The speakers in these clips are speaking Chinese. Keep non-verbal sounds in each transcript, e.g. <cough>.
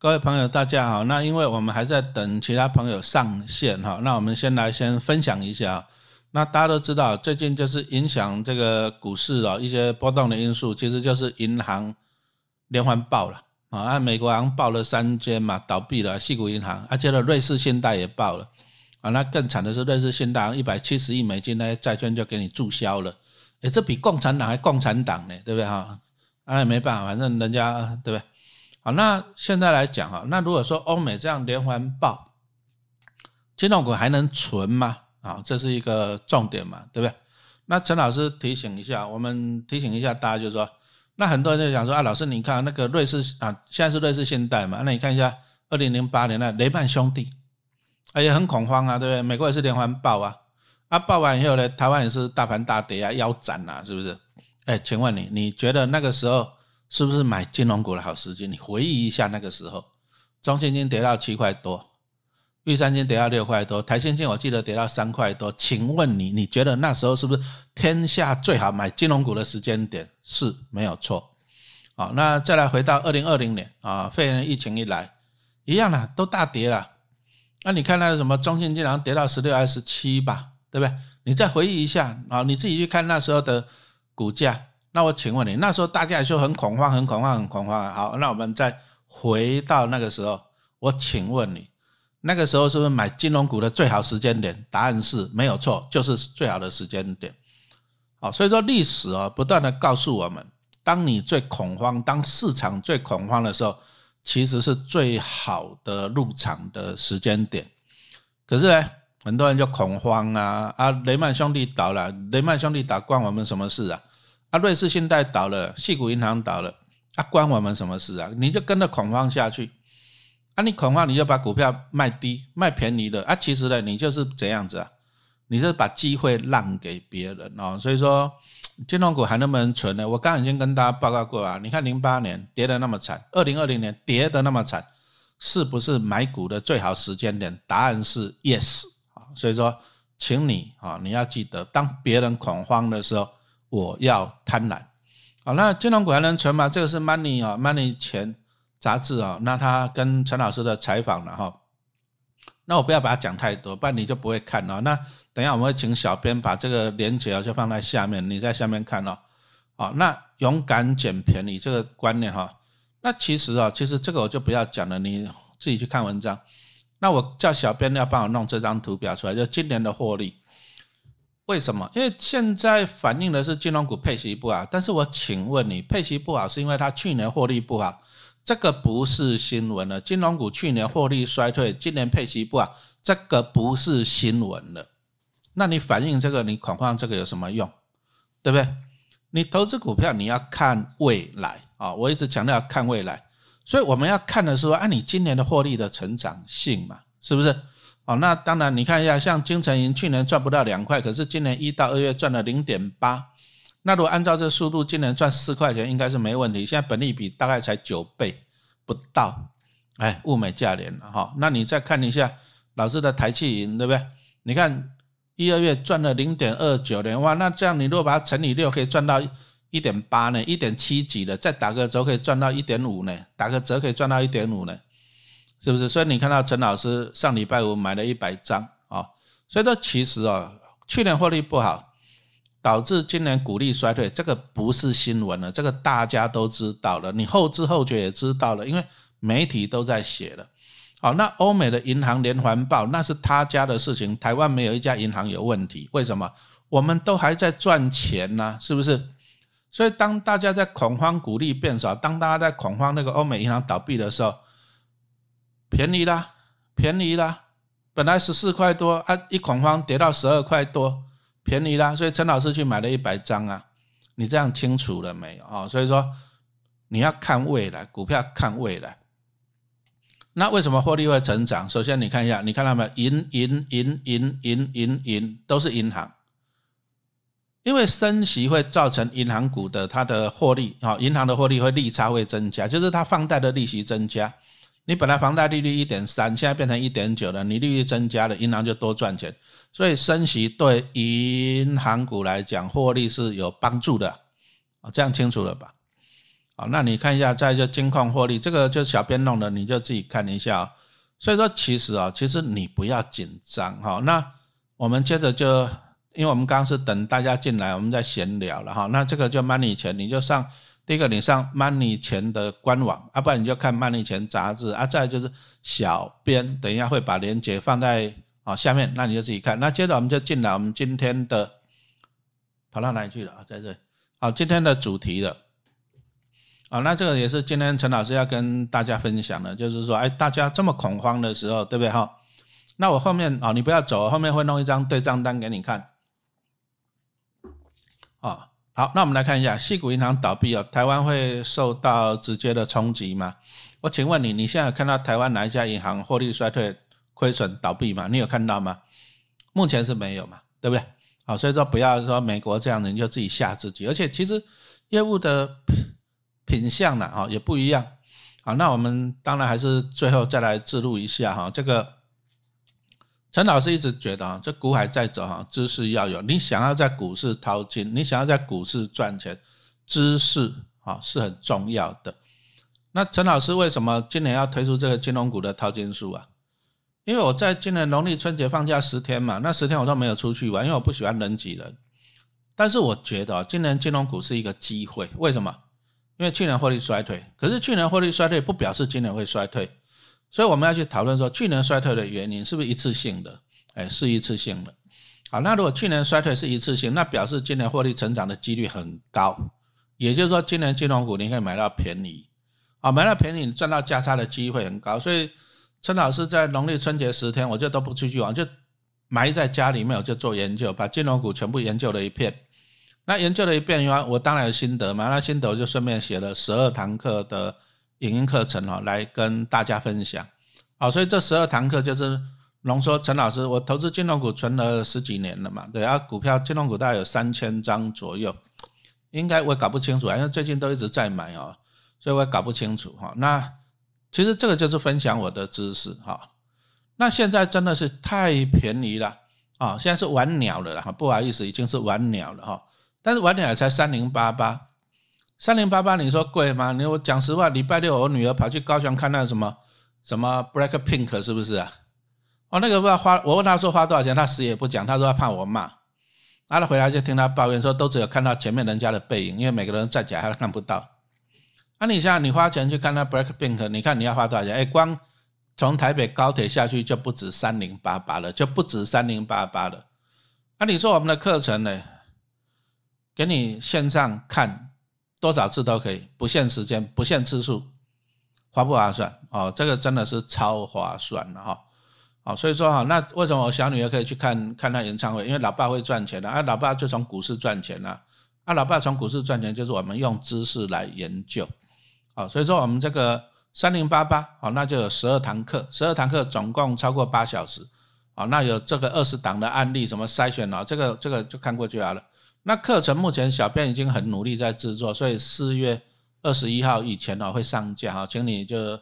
各位朋友，大家好。那因为我们还在等其他朋友上线哈，那我们先来先分享一下。那大家都知道，最近就是影响这个股市哦一些波动的因素，其实就是银行连环爆了啊。按美国行爆了三间嘛，倒闭了，细谷银行，而且呢瑞士信贷也爆了啊。那更惨的是瑞士信贷一百七十亿美金那些债券就给你注销了，诶，这比共产党还共产党呢，对不对哈？那也没办法，反正人家对不对？好，那现在来讲哈，那如果说欧美这样连环爆，金融股还能存吗？啊，这是一个重点嘛，对不对？那陈老师提醒一下，我们提醒一下大家，就是说，那很多人就想说啊，老师你看那个瑞士啊，现在是瑞士信贷嘛，那你看一下二零零八年的雷曼兄弟，啊也很恐慌啊，对不对？美国也是连环爆啊，啊爆完以后呢，台湾也是大盘大跌啊，腰斩啊，是不是？哎，请问你，你觉得那个时候？是不是买金融股的好时机？你回忆一下那个时候，中信金跌到七块多，玉山金跌到六块多，台新金我记得跌到三块多。请问你，你觉得那时候是不是天下最好买金融股的时间点？是没有错。好，那再来回到二零二零年啊，肺炎疫情一来，一样的都大跌了。那你看那什么中信金好像跌到十六还是七吧，对不对？你再回忆一下啊，你自己去看那时候的股价。那我请问你，那时候大家也就很恐慌，很恐慌，很恐慌。好，那我们再回到那个时候，我请问你，那个时候是不是买金融股的最好时间点？答案是没有错，就是最好的时间点。好，所以说历史啊，不断的告诉我们，当你最恐慌，当市场最恐慌的时候，其实是最好的入场的时间点。可是呢，很多人就恐慌啊啊，雷曼兄弟倒了，雷曼兄弟倒关我们什么事啊？啊，瑞士信贷倒了，细谷银行倒了，啊，关我们什么事啊？你就跟着恐慌下去，啊，你恐慌你就把股票卖低，卖便宜的，啊，其实呢，你就是这样子啊，你是把机会让给别人哦。所以说，金融股还能不能存呢？我刚已经跟大家报告过啊，你看零八年跌的那么惨，二零二零年跌的那么惨，是不是买股的最好时间点？答案是 yes 啊。所以说，请你啊，你要记得，当别人恐慌的时候。我要贪婪，好，那金融股还能存吗？这个是 Money 啊，Money 钱杂志啊，那他跟陈老师的采访了哈，那我不要把它讲太多，不然你就不会看了。那等一下我们会请小编把这个链接啊就放在下面，你在下面看哦。好，那勇敢捡便宜这个观念哈，那其实啊，其实这个我就不要讲了，你自己去看文章。那我叫小编要帮我弄这张图表出来，就今年的获利。为什么？因为现在反映的是金融股配息不好，但是我请问你，配息不好是因为它去年获利不好，这个不是新闻了。金融股去年获利衰退，今年配息不好，这个不是新闻了。那你反映这个，你恐慌这个有什么用？对不对？你投资股票你要看未来啊！我一直强调看未来，所以我们要看的是说，按你今年的获利的成长性嘛，是不是？哦，那当然，你看一下，像金城银去年赚不到两块，可是今年一到二月赚了零点八。那如果按照这速度，今年赚四块钱应该是没问题。现在本利比大概才九倍不到，哎，物美价廉了哈。那你再看一下老师的台气银，对不对？你看一二月赚了零点二九年，哇，那这样你如果把它乘以六，可以赚到一点八呢，一点七几的，再打个折可以赚到一点五呢，打个折可以赚到一点五呢。是不是？所以你看到陈老师上礼拜五买了一百张啊，所以说其实啊，去年获利不好，导致今年股利衰退，这个不是新闻了，这个大家都知道了，你后知后觉也知道了，因为媒体都在写了。好，那欧美的银行连环爆，那是他家的事情，台湾没有一家银行有问题，为什么？我们都还在赚钱呢，是不是？所以当大家在恐慌股利变少，当大家在恐慌那个欧美银行倒闭的时候。便宜啦，便宜啦！本来十四块多啊，一恐慌跌到十二块多，便宜啦！所以陈老师去买了一百张啊，你这样清楚了没有啊？所以说你要看未来，股票看未来。那为什么获利会成长？首先你看一下，你看到没有？银银银银银银银都是银行，因为升息会造成银行股的它的获利啊，银行的获利会利差会增加，就是它放贷的利息增加。你本来房贷利率一点三，现在变成一点九了，你利率增加了，银行就多赚钱，所以升息对银行股来讲获利是有帮助的啊，这样清楚了吧？啊，那你看一下，再就金矿获利，这个就小编弄的，你就自己看一下。所以说，其实啊，其实你不要紧张哈。那我们接着就，因为我们刚刚是等大家进来，我们在闲聊了哈。那这个就 money 钱，你就上第一个，你上 money 钱的官网啊，不然你就看 money 钱杂志啊。再就是小编，等一下会把链接放在啊下面，那你就自己看。那接着我们就进来，我们今天的跑到哪里去了啊？在这好，今天的主题了。啊，那这个也是今天陈老师要跟大家分享的，就是说，哎，大家这么恐慌的时候，对不对哈？那我后面啊，你不要走，后面会弄一张对账单给你看。啊，好，那我们来看一下，细谷银行倒闭哦，台湾会受到直接的冲击吗？我请问你，你现在看到台湾哪一家银行获利衰退、亏损、倒闭吗？你有看到吗？目前是没有嘛，对不对？好，所以说不要说美国这样的，你就自己吓自己，而且其实业务的。品相呢，哈也不一样，好，那我们当然还是最后再来记录一下哈。这个陈老师一直觉得啊，这股海在走哈，知识要有。你想要在股市淘金，你想要在股市赚钱，知识啊是很重要的。那陈老师为什么今年要推出这个金融股的淘金术啊？因为我在今年农历春节放假十天嘛，那十天我都没有出去玩，因为我不喜欢人挤人。但是我觉得今年金融股是一个机会，为什么？因为去年获利衰退，可是去年获利衰退不表示今年会衰退，所以我们要去讨论说去年衰退的原因是不是一次性的？哎，是一次性的。好，那如果去年衰退是一次性，那表示今年获利成长的几率很高，也就是说今年金融股你可以买到便宜，啊，买到便宜你赚到价差的机会很高。所以陈老师在农历春节十天，我就都不出去玩，就埋在家里面，我就做研究，把金融股全部研究了一遍。那研究了一遍以后，我当然有心得嘛。那心得就顺便写了十二堂课的影音课程哦，来跟大家分享。好，所以这十二堂课就是浓缩陈老师，我投资金融股存了十几年了嘛，对啊，股票金融股大概有三千张左右，应该我也搞不清楚，因为最近都一直在买哦，所以我也搞不清楚哈。那其实这个就是分享我的知识哈。那现在真的是太便宜了啊！现在是玩鸟了哈，不好意思，已经是玩鸟了哈。但是玩鸟才三零八八，三零八八，你说贵吗？你我讲实话，礼拜六我女儿跑去高雄看那什么什么 Black Pink 是不是啊？哦，那个不知道花，我问他说花多少钱，他死也不讲，他说他怕我骂。他回来就听他抱怨说，都只有看到前面人家的背影，因为每个人站起来还看不到。那你像你花钱去看那 Black Pink，你看你要花多少钱？哎，光从台北高铁下去就不止三零八八了，就不止三零八八了。那你说我们的课程呢？给你线上看多少次都可以，不限时间，不限次数，划不划算？哦，这个真的是超划算的哈！好，所以说哈，那为什么我小女儿可以去看看那演唱会？因为老爸会赚钱的，啊，老爸就从股市赚钱了，啊，老爸从股市赚钱就是我们用知识来研究，好，所以说我们这个三零八八，好，那就有十二堂课，十二堂课总共超过八小时，好，那有这个二十档的案例，什么筛选啊，这个这个就看过就好了。那课程目前小编已经很努力在制作，所以四月二十一号以前呢会上架哈，请你就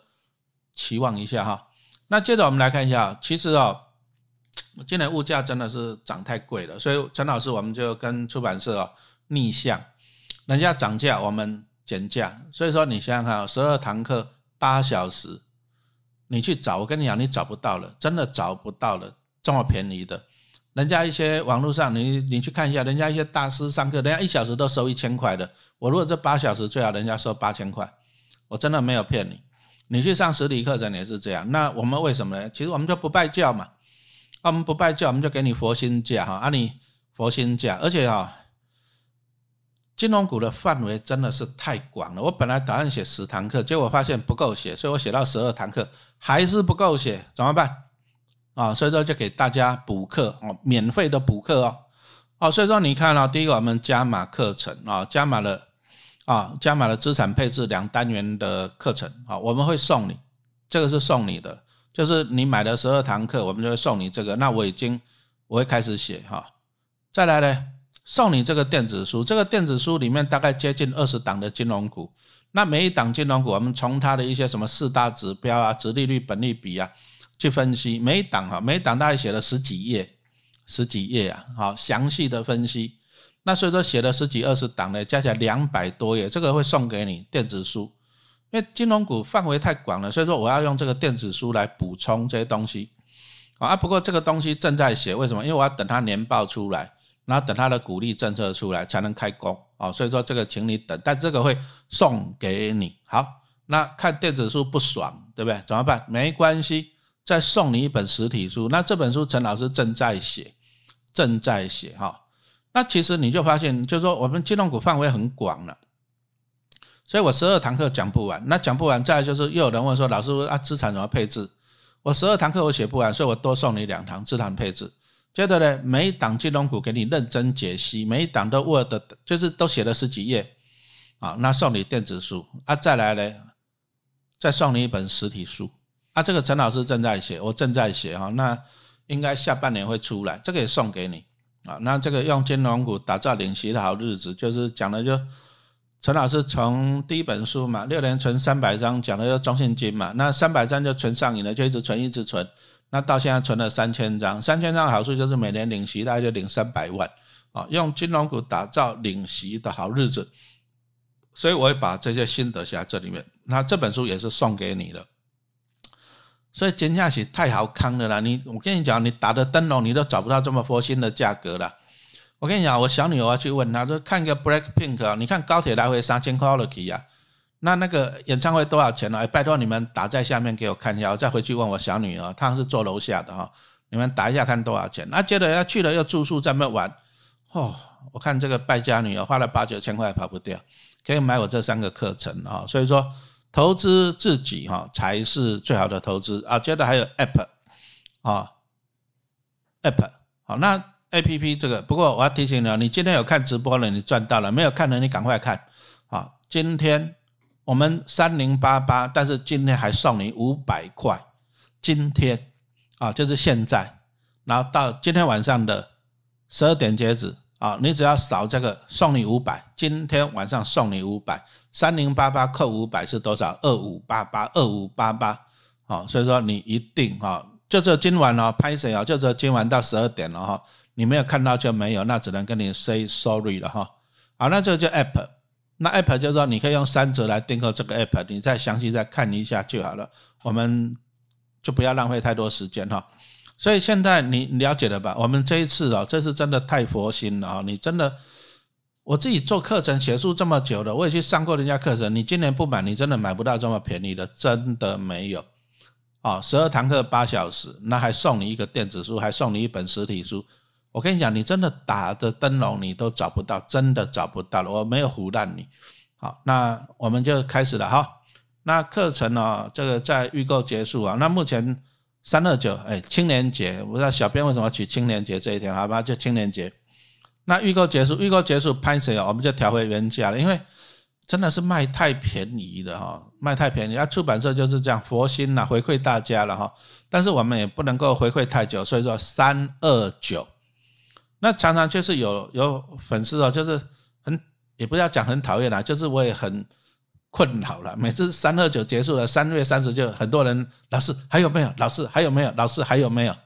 期望一下哈。那接着我们来看一下，其实哦，今年物价真的是涨太贵了，所以陈老师我们就跟出版社哦逆向，人家涨价我们减价，所以说你想想看，十二堂课八小时，你去找，我跟你讲，你找不到了，真的找不到了这么便宜的。人家一些网络上，你你去看一下，人家一些大师上课，人家一小时都收一千块的。我如果这八小时最好，人家收八千块，我真的没有骗你。你去上实体课程也是这样。那我们为什么呢？其实我们就不拜教嘛。我们不拜教，我们就给你佛心价哈，啊你佛心价，而且哈，金融股的范围真的是太广了。我本来打算写十堂课，结果发现不够写，所以我写到十二堂课，还是不够写，怎么办？啊，所以说就给大家补课哦，免费的补课哦，哦，所以说你看哦，第一个我们加码课程啊，加码了啊，加码了资产配置两单元的课程啊，我们会送你，这个是送你的，就是你买了十二堂课，我们就会送你这个。那我已经我会开始写哈，再来呢，送你这个电子书，这个电子书里面大概接近二十档的金融股，那每一档金融股，我们从它的一些什么四大指标啊，殖利率、本利比啊。去分析每一档哈，每一档大概写了十几页，十几页啊，好详细的分析。那所以说写了十几二十档呢，加起来两百多页，这个会送给你电子书，因为金融股范围太广了，所以说我要用这个电子书来补充这些东西啊。不过这个东西正在写，为什么？因为我要等它年报出来，然后等它的鼓励政策出来才能开工啊。所以说这个请你等，但这个会送给你。好，那看电子书不爽，对不对？怎么办？没关系，再送你一本实体书。那这本书陈老师正在写，正在写哈。那其实你就发现，就是说我们金融股范围很广了，所以我十二堂课讲不完。那讲不完，再就是又有人问说，老师啊，资产怎么配置？我十二堂课我写不完，所以我多送你两堂资产配置。接着呢，每一档金融股给你认真解析，每一档都 Word，就是都写了十几页啊。那送你电子书啊，再来呢，再送你一本实体书啊。这个陈老师正在写，我正在写哈，那应该下半年会出来，这个也送给你。啊，那这个用金融股打造领息的好日子，就是讲的就陈老师从第一本书嘛，六年存三百张，讲的就中信金嘛，那三百张就存上瘾了，就一直存一直存，那到现在存了三千张，三千张好处就是每年领息大概就领三百万，啊，用金融股打造领息的好日子，所以我会把这些心得写在这里面，那这本书也是送给你的。所以金下去太好看了啦！你我跟你讲，你打的灯笼你都找不到这么佛心的价格了。我跟你讲，我小女儿去问她，说看个 Black Pink 啊，你看高铁来回三千块了起啊，那那个演唱会多少钱呢？哎，拜托你们打在下面给我看一下，我再回去问我小女儿，她是坐楼下的哈，你们打一下看多少钱。那接着要去了又住宿在那玩，哦，我看这个败家女儿花了八九千块跑不掉，可以买我这三个课程啊，所以说。投资自己哈才是最好的投资啊！接着还有 App 啊，App 好，那 App 这个不过我要提醒你，你今天有看直播了，你赚到了；没有看的，你赶快看啊！今天我们三零八八，但是今天还送你五百块，今天啊就是现在，然后到今天晚上的十二点截止啊，你只要扫这个送你五百，今天晚上送你五百。三零八八扣五百是多少？二五八八，二五八八。好，所以说你一定哈，就这今晚哦，拍谁啊？就这今晚到十二点了哈，你没有看到就没有，那只能跟你 say sorry 了哈。好，那这个叫 app，那 app 就是说你可以用三折来订购这个 app，你再详细再看一下就好了。我们就不要浪费太多时间哈。所以现在你了解了吧？我们这一次哦，这是真的太佛心了啊！你真的。我自己做课程写书这么久了，我也去上过人家课程。你今年不买，你真的买不到这么便宜的，真的没有。哦，十二堂课八小时，那还送你一个电子书，还送你一本实体书。我跟你讲，你真的打着灯笼你都找不到，真的找不到了。我没有胡烂你。好，那我们就开始了哈。那课程呢，这个在预购结束啊。那目前三二九，哎，青年节，不知道小编为什么取青年节这一天？好吧，就青年节。那预购结束，预购结束拍谁啊？我们就调回原价了，因为真的是卖太便宜了哈，卖太便宜。啊，出版社就是这样，佛心呐，回馈大家了哈。但是我们也不能够回馈太久，所以说三二九。那常常就是有有粉丝哦，就是很也不要讲很讨厌啦，就是我也很困扰了。每次三二九结束了，三月三十就很多人，老师还有没有？老师还有没有？老师还有没有？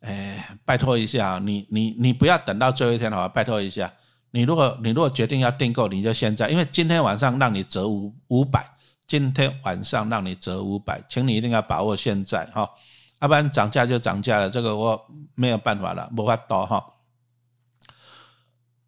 哎，拜托一下，你你你不要等到最后一天好了，拜托一下。你如果你如果决定要订购，你就现在，因为今天晚上让你折五五百，今天晚上让你折五百，请你一定要把握现在哈，要不然涨价就涨价了，这个我没有办法了，无法多哈。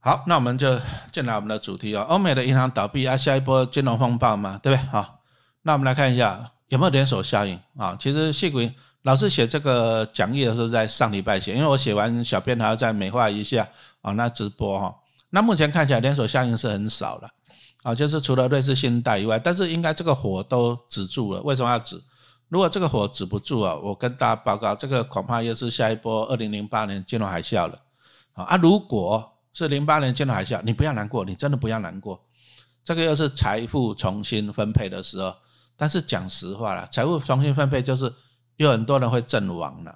好，那我们就进来我们的主题哦，欧美的银行倒闭啊，下一波金融风暴嘛，对不对？好，那我们来看一下有没有连锁效应啊？其实细股。老师写这个讲义的时候，在上礼拜写，因为我写完小编还要再美化一下啊。那直播哈，那目前看起来连锁效应是很少了啊，就是除了瑞士信贷以外，但是应该这个火都止住了。为什么要止？如果这个火止不住啊，我跟大家报告，这个恐怕又是下一波二零零八年金融海啸了啊。啊，如果是零八年金融海啸，你不要难过，你真的不要难过，这个又是财富重新分配的时候。但是讲实话了，财富重新分配就是。有很多人会阵亡了，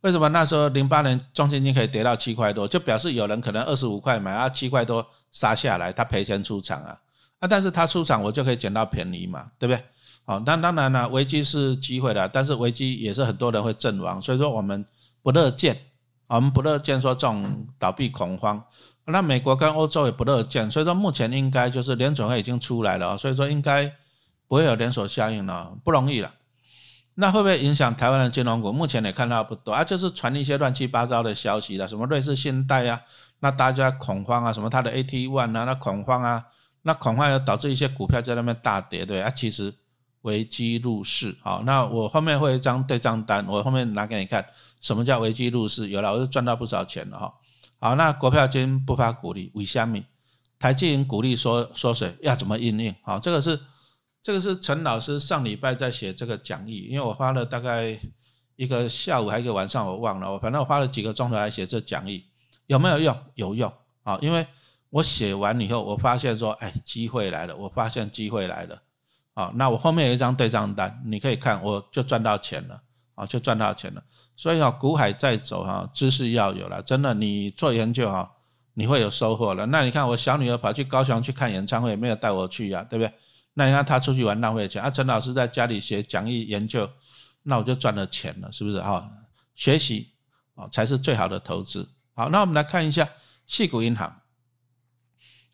为什么那时候零八年中金金可以跌到七块多，就表示有人可能二十五块买啊七块多杀下来，他赔钱出场啊，啊但是他出场我就可以捡到便宜嘛，对不对？好，那当然了，危机是机会的，但是危机也是很多人会阵亡，所以说我们不乐见，我们不乐见说这种倒闭恐慌那美国跟欧洲也不乐见，所以说目前应该就是联准会已经出来了，所以说应该不会有连锁效应了，不容易了。那会不会影响台湾的金融股？目前也看到不多啊，就是传一些乱七八糟的消息了，什么瑞士信贷啊，那大家恐慌啊，什么它的 AT One 啊，那恐慌啊，那恐慌又导致一些股票在那边大跌，对啊，其实危机入市啊。那我后面会一张对账单，我后面拿给你看，什么叫危机入市？有了，我是赚到不少钱了哈。好，那国票金不发股利，为虾米？台积银股利缩缩水，要怎么应应？好，这个是。这个是陈老师上礼拜在写这个讲义，因为我花了大概一个下午还一个晚上，我忘了，我反正我花了几个钟头来写这讲义，有没有用？有用啊！因为我写完以后，我发现说，哎，机会来了，我发现机会来了啊！那我后面有一张对账单，你可以看，我就赚到钱了啊，就赚到钱了。所以啊，股海在走哈，知识要有了，真的，你做研究哈，你会有收获了。那你看，我小女儿跑去高雄去看演唱会，没有带我去呀，对不对？那你看她出去玩浪费钱，啊，陈老师在家里写讲义研究，那我就赚了钱了，是不是哈？学习啊才是最好的投资。好，那我们来看一下细谷银行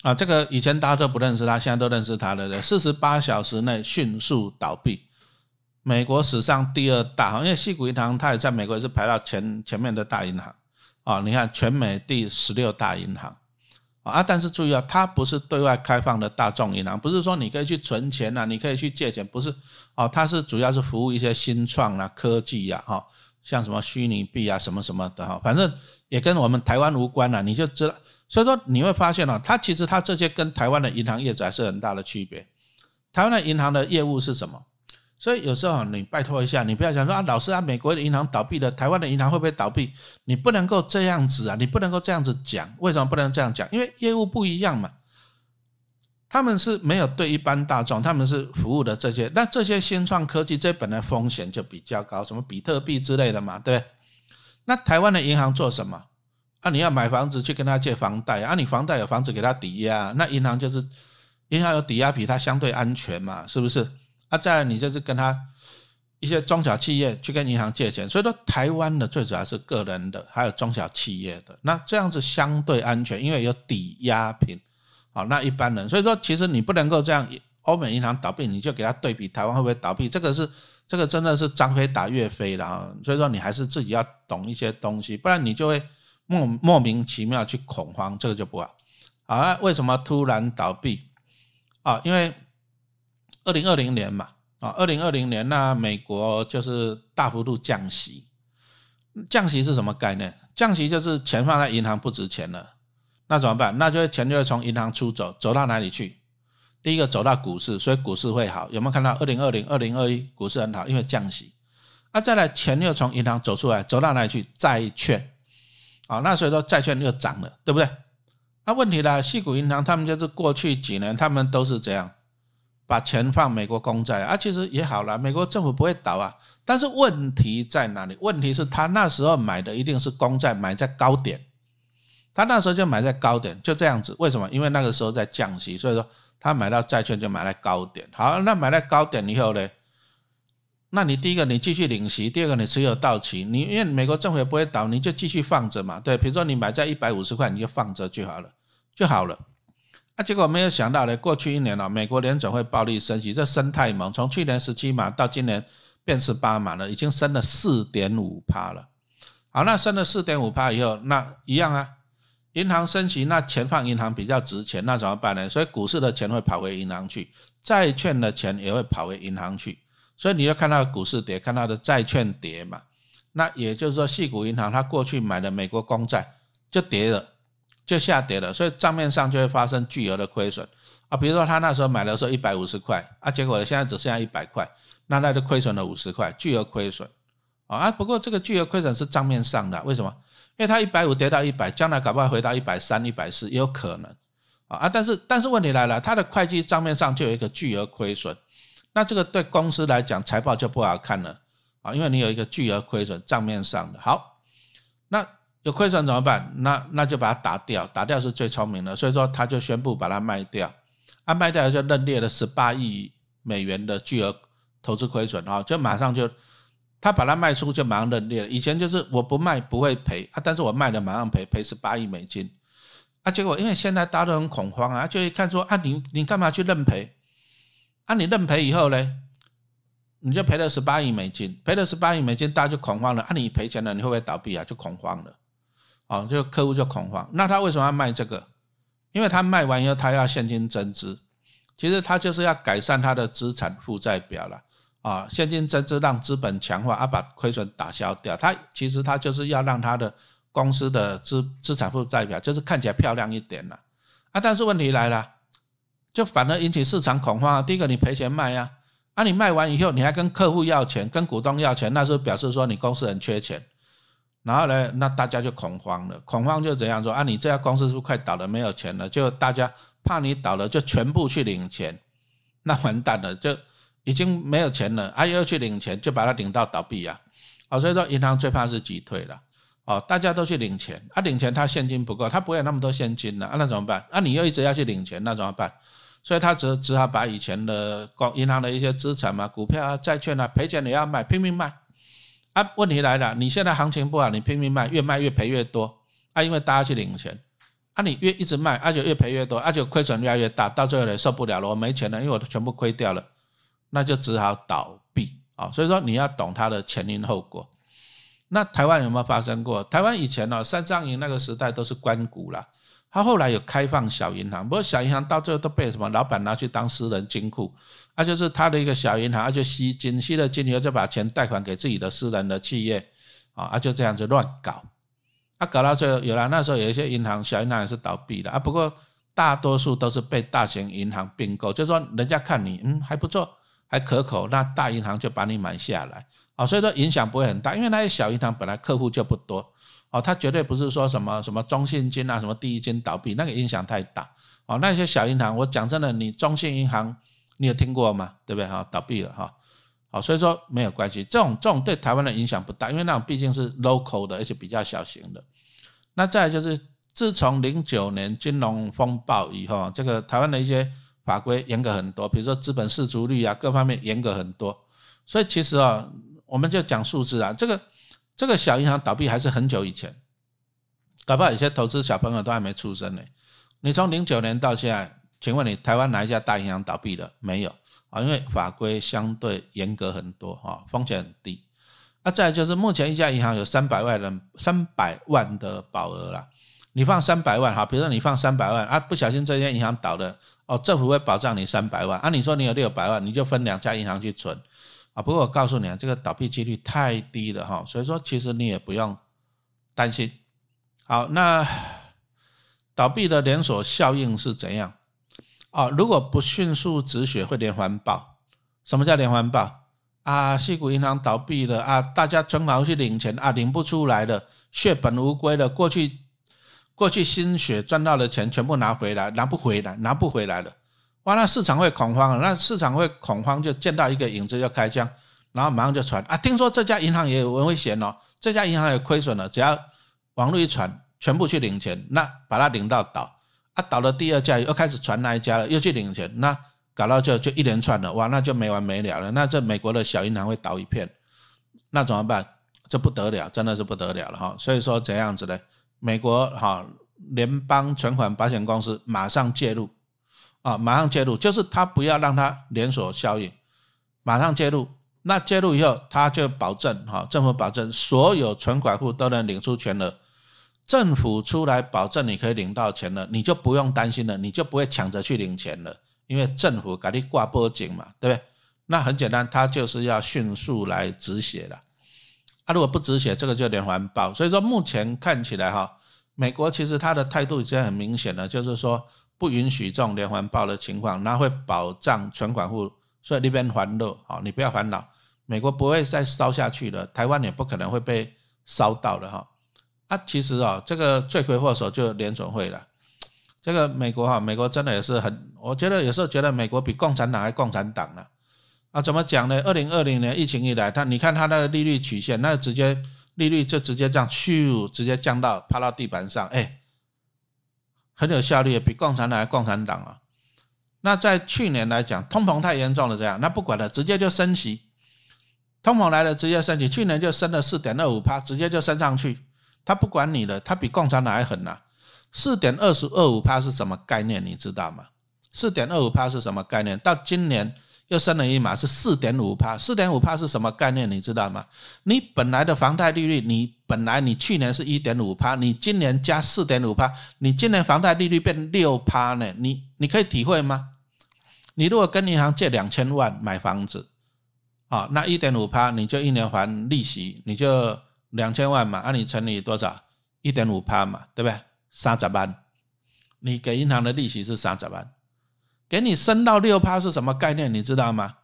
啊，这个以前大家都不认识他，现在都认识他了。四十八小时内迅速倒闭，美国史上第二大，因为西谷银行它也在美国也是排到前前面的大银行啊。你看全美第十六大银行。啊，但是注意啊，它不是对外开放的大众银行，不是说你可以去存钱呐，你可以去借钱，不是哦，它是主要是服务一些新创啊、科技呀，哈，像什么虚拟币啊、什么什么的哈，反正也跟我们台湾无关了，你就知道。所以说你会发现啊，它其实它这些跟台湾的银行业者还是很大的区别。台湾的银行的业务是什么？所以有时候你拜托一下，你不要想说啊，老师啊，美国的银行倒闭了，台湾的银行会不会倒闭？你不能够这样子啊，你不能够这样子讲。为什么不能这样讲？因为业务不一样嘛。他们是没有对一般大众，他们是服务的这些，那这些新创科技这本来风险就比较高，什么比特币之类的嘛，对不对？那台湾的银行做什么？啊，你要买房子去跟他借房贷啊，你房贷有房子给他抵押，那银行就是银行有抵押比它相对安全嘛，是不是？啊，再来你就是跟他一些中小企业去跟银行借钱，所以说台湾的最主要是个人的，还有中小企业的，那这样子相对安全，因为有抵押品。好，那一般人，所以说其实你不能够这样，欧美银行倒闭你就给他对比台湾会不会倒闭，这个是这个真的是张飞打岳飞的啊，所以说你还是自己要懂一些东西，不然你就会莫莫名其妙去恐慌，这个就不好。啊，为什么突然倒闭？啊，因为。二零二零年嘛，啊，二零二零年那美国就是大幅度降息，降息是什么概念？降息就是钱放在银行不值钱了，那怎么办？那就钱就会从银行出走，走到哪里去？第一个走到股市，所以股市会好。有没有看到二零二零、二零二一股市很好？因为降息。那再来钱又从银行走出来，走到哪里去？债券，啊，那所以说债券又涨了，对不对？那问题呢？细股银行他们就是过去几年他们都是这样。把钱放美国公债啊，其实也好了，美国政府不会倒啊。但是问题在哪里？问题是他那时候买的一定是公债，买在高点，他那时候就买在高点，就这样子。为什么？因为那个时候在降息，所以说他买到债券就买在高点。好，那买在高点以后呢？那你第一个你继续领息，第二个你持有到期，你因为美国政府也不会倒，你就继续放着嘛。对，比如说你买在一百五十块，你就放着就好了，就好了。那结果没有想到呢，过去一年了，美国联总会暴力升级，这升太猛，从去年十七码到今年变十八码了，已经升了四点五趴了。好，那升了四点五趴以后，那一样啊，银行升级，那钱放银行比较值钱，那怎么办呢？所以股市的钱会跑回银行去，债券的钱也会跑回银行去，所以你要看到股市跌，看到的债券跌嘛。那也就是说，细股银行它过去买的美国公债就跌了。就下跌了，所以账面上就会发生巨额的亏损啊。比如说他那时候买的时候一百五十块啊，结果现在只剩下一百块，那他就亏损了五十块，巨额亏损啊。不过这个巨额亏损是账面上的，为什么？因为他一百五跌到一百，将来搞不好回到一百三、一百四也有可能啊啊！但是但是问题来了，他的会计账面上就有一个巨额亏损，那这个对公司来讲财报就不好看了啊，因为你有一个巨额亏损账面上的。好，有亏损怎么办？那那就把它打掉，打掉是最聪明的。所以说他就宣布把它卖掉，啊卖掉就认列了十八亿美元的巨额投资亏损啊，就马上就他把它卖出就马上认列了。以前就是我不卖不会赔啊，但是我卖了马上赔赔十八亿美金啊，啊，结果因为现在大家都很恐慌啊，就一看说啊，你你干嘛去认赔？啊，你认赔以后呢，你就赔了十八亿美金，赔了十八亿美金，大家就恐慌了。啊，你赔钱了，你会不会倒闭啊？就恐慌了，哦，就客户就恐慌。那他为什么要卖这个？因为他卖完以后，他要现金增资，其实他就是要改善他的资产负债表了啊，现金增资让资本强化，啊，把亏损打消掉。他其实他就是要让他的公司的资资产负债表就是看起来漂亮一点了啊。但是问题来了，就反而引起市场恐慌啊。第一个，你赔钱卖呀，啊，你卖完以后，你还跟客户要钱，跟股东要钱，那是表示说你公司很缺钱。然后呢，那大家就恐慌了，恐慌就怎样说啊？你这家公司是不是快倒了，没有钱了？就大家怕你倒了，就全部去领钱，那完蛋了，就已经没有钱了，啊，又去领钱，就把它领到倒闭啊！哦，所以说银行最怕是挤退了，哦，大家都去领钱，啊，领钱他现金不够，他不会有那么多现金了，啊，那怎么办？啊，你又一直要去领钱，那怎么办？所以他只只好把以前的光银行的一些资产嘛，股票啊、债券啊，赔钱也要卖，拼命卖。啊，问题来了，你现在行情不好，你拼命卖，越卖越赔越多。啊，因为大家去领钱，啊，你越一直卖，而且越赔越多，而且亏损越来越大，到最后呢受不了了，我没钱了，因为我都全部亏掉了，那就只好倒闭啊。所以说你要懂它的前因后果。那台湾有没有发生过？台湾以前呢，三商银那个时代都是官股了。他后来有开放小银行，不过小银行到最后都被什么老板拿去当私人金库，那就是他的一个小银行，他就吸金，吸了金以后就把钱贷款给自己的私人的企业，啊，就这样子乱搞，啊，搞到最后有了那时候有一些银行小银行也是倒闭的啊，不过大多数都是被大型银行并购，就是说人家看你嗯还不错，还可口，那大银行就把你买下来，啊，所以说影响不会很大，因为那些小银行本来客户就不多。哦，他绝对不是说什么什么中信金啊，什么第一金倒闭，那个影响太大。哦，那些小银行，我讲真的，你中信银行你有听过吗？对不对？哈，倒闭了哈。好，所以说没有关系，这种这种对台湾的影响不大，因为那种毕竟是 local 的，而且比较小型的。那再就是自从零九年金融风暴以后，这个台湾的一些法规严格很多，比如说资本市足率啊，各方面严格很多。所以其实啊，我们就讲数字啊，这个。这个小银行倒闭还是很久以前，搞不好有些投资小朋友都还没出生呢。你从零九年到现在，请问你台湾哪一家大银行倒闭的？没有啊，因为法规相对严格很多啊，风险很低。那再就是目前一家银行有三百万人三百万的保额了，你放三百万哈，比如说你放三百万啊，不小心这家银行倒了哦，政府会保障你三百万啊。你说你有六百万，你就分两家银行去存。啊，不过我告诉你啊，这个倒闭几率太低了哈，所以说其实你也不用担心。好，那倒闭的连锁效应是怎样？啊，如果不迅速止血，会连环爆。什么叫连环爆？啊，西谷银行倒闭了啊，大家存款去领钱啊，领不出来了，血本无归了。过去过去心血赚到的钱全部拿回来，拿不回来，拿不回来了。哇，那市场会恐慌，那市场会恐慌，就见到一个影子就开枪，然后马上就传啊，听说这家银行也有危险哦，这家银行有亏损了，只要网络一传，全部去领钱，那把它领到倒，啊倒了第二家又开始传那一家了，又去领钱，那搞到就就一连串的，哇，那就没完没了了，那这美国的小银行会倒一片，那怎么办？这不得了，真的是不得了了哈，所以说怎样子呢？美国哈联邦存款保险公司马上介入。啊，马上介入，就是他不要让它连锁效应，马上介入。那介入以后，他就保证，哈，政府保证所有存款户都能领出全额，政府出来保证你可以领到钱了，你就不用担心了，你就不会抢着去领钱了，因为政府给你挂波警嘛，对不对？那很简单，他就是要迅速来止血了。他如果不止血，这个就连环爆。所以说，目前看起来哈，美国其实他的态度已经很明显了，就是说。不允许这种连环爆的情况，那会保障存款户，所以那边还乐啊，你不要烦恼，美国不会再烧下去了，台湾也不可能会被烧到了哈。啊，其实啊，这个罪魁祸首就联准会了。这个美国哈，美国真的也是很，我觉得有时候觉得美国比共产党还共产党呢。啊，怎么讲呢？二零二零年疫情以来，它你看它的利率曲线，那直接利率就直接这样咻，直接降到趴到地板上，哎。很有效率，比共产党还共产党啊！那在去年来讲，通膨太严重了，这样那不管了，直接就升息。通膨来了，直接升息。去年就升了四点二五帕，直接就升上去。他不管你了，他比共产党还狠呐！四点二十二五趴是什么概念？你知道吗？四点二五趴是什么概念？到今年又升了一码，是四点五趴。四点五趴是什么概念？你知道吗？你本来的房贷利率，你本来你去年是一点五趴，你今年加四点五趴，你今年房贷利率变六趴呢？你你可以体会吗？你如果跟银行借两千万买房子，啊，那一点五趴，你就一年还利息，你就两千万嘛，那你乘以多少？一点五趴嘛，对不对？三十万，你给银行的利息是三十万。给你升到六趴是什么概念？你知道吗？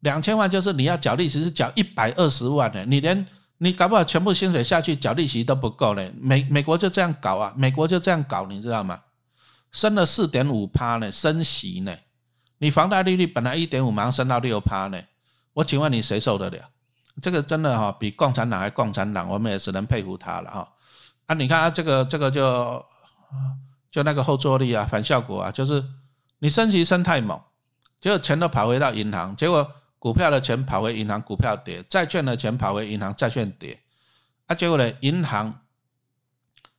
两千万就是你要缴利息是缴一百二十万的，你连你搞不好全部薪水下去缴利息都不够嘞。美美国就这样搞啊，美国就这样搞，你知道吗？升了四点五趴呢，升息呢，你房贷利率本来一点五，马上升到六趴呢。我请问你谁受得了？这个真的哈，比共产党还共产党，我们也只能佩服他了哈。啊，你看啊，这个这个就就那个后坐力啊，反效果啊，就是。你升息升太猛，结果钱都跑回到银行，结果股票的钱跑回银行，股票跌；债券的钱跑回银行，债券跌。啊，结果呢？银行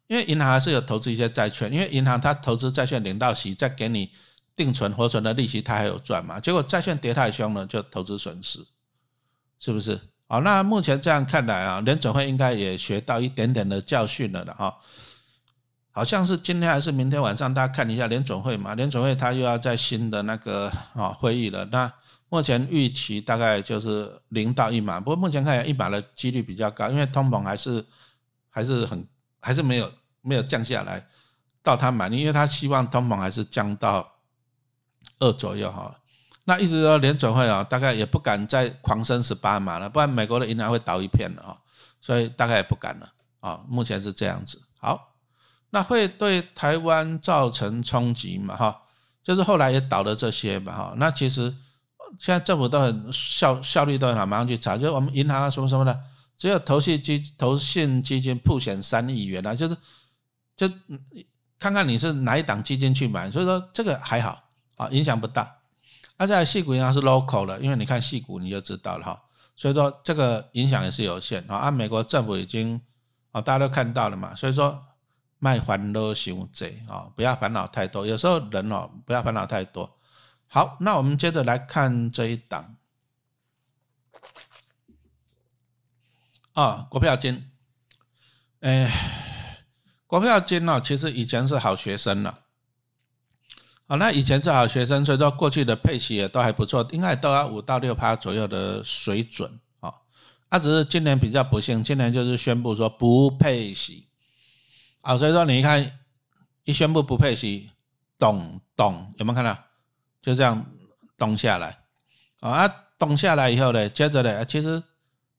因为银行还是有投资一些债券，因为银行它投资债券领到息，再给你定存活存的利息，它还有赚嘛。结果债券跌太凶了，就投资损失，是不是？好，那目前这样看来啊，联准会应该也学到一点点的教训了的哈。好像是今天还是明天晚上，大家看一下联总会嘛？联总会他又要在新的那个啊会议了。那目前预期大概就是零到一码，不过目前看一码的几率比较高，因为通膨还是还是很还是没有没有降下来到他满意，因为他希望通膨还是降到二左右哈。那一直说联准会啊，大概也不敢再狂升十八码了，不然美国的银行会倒一片了啊，所以大概也不敢了啊。目前是这样子，好。那会对台湾造成冲击嘛？哈，就是后来也倒了这些嘛？哈，那其实现在政府都很效效率都很好，马上去查，就是我们银行啊什么什么的，只有投信基投信基金铺险三亿元啊，就是就看看你是哪一档基金去买，所以说这个还好啊，影响不大。而且细股银行是 local 的，因为你看细股你就知道了哈，所以说这个影响也是有限啊。按美国政府已经啊，大家都看到了嘛，所以说。卖烦恼想贼啊，不要烦恼太多。有时候人哦，不要烦恼太多。好，那我们接着来看这一档啊，国票金。哎，国票金呢，其实以前是好学生了。啊，那以前是好学生，所以说过去的配息也都还不错，应该都要五到六趴左右的水准啊。那只是今年比较不幸，今年就是宣布说不配息。啊，所以说你一看，一宣布不配息，咚咚，有没有看到？就这样咚下来，啊，啊咚下来以后呢，接着呢，其实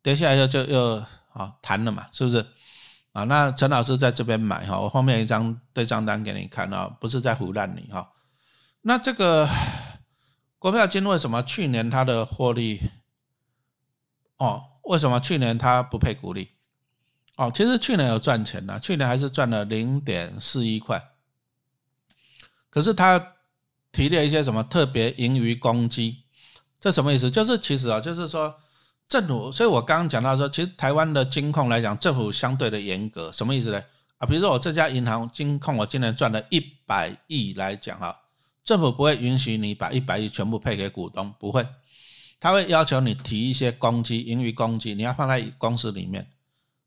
跌下来以后就又啊弹了嘛，是不是？啊，那陈老师在这边买哈，我后面一张对账单给你看啊，不是在胡乱你哈。那这个 <sighs> 国票金为什么去年它的获利？哦，为什么去年它不配股利？哦，其实去年有赚钱的，去年还是赚了零点四一块。可是他提了一些什么特别盈余公积，这什么意思？就是其实啊，就是说政府，所以我刚刚讲到说，其实台湾的金控来讲，政府相对的严格，什么意思呢？啊，比如说我这家银行金控，我今年赚了一百亿来讲哈，政府不会允许你把一百亿全部配给股东，不会，他会要求你提一些公积、盈余公积，你要放在公司里面。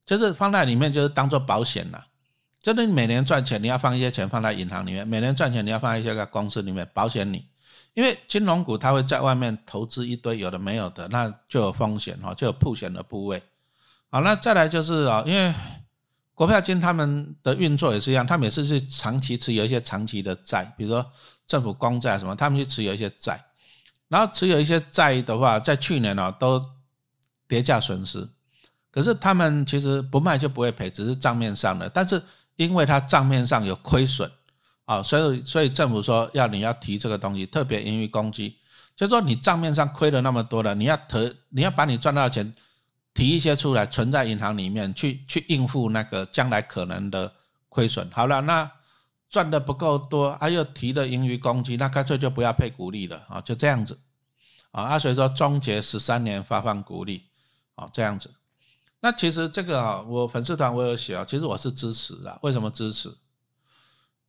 就是放在里面，就是当做保险了。就是你每年赚钱，你要放一些钱放在银行里面；每年赚钱，你要放一些在公司里面保险你。因为金融股它会在外面投资一堆有的没有的，那就有风险哈，就有铺险的部位。好，那再来就是啊，因为国票金他们的运作也是一样，他们也是长期持有一些长期的债，比如说政府公债什么，他们去持有一些债。然后持有一些债的话，在去年呢都跌价损失。可是他们其实不卖就不会赔，只是账面上的。但是因为它账面上有亏损啊，所以所以政府说要你要提这个东西，特别盈余公积，就说你账面上亏了那么多了，你要投，你要把你赚到的钱提一些出来存在银行里面，去去应付那个将来可能的亏损。好了，那赚的不够多，啊又提的盈余公积，那干脆就不要配股利了啊，就这样子啊。啊，所以说终结十三年发放股利，啊这样子。那其实这个啊，我粉丝团我有写啊，其实我是支持的。为什么支持？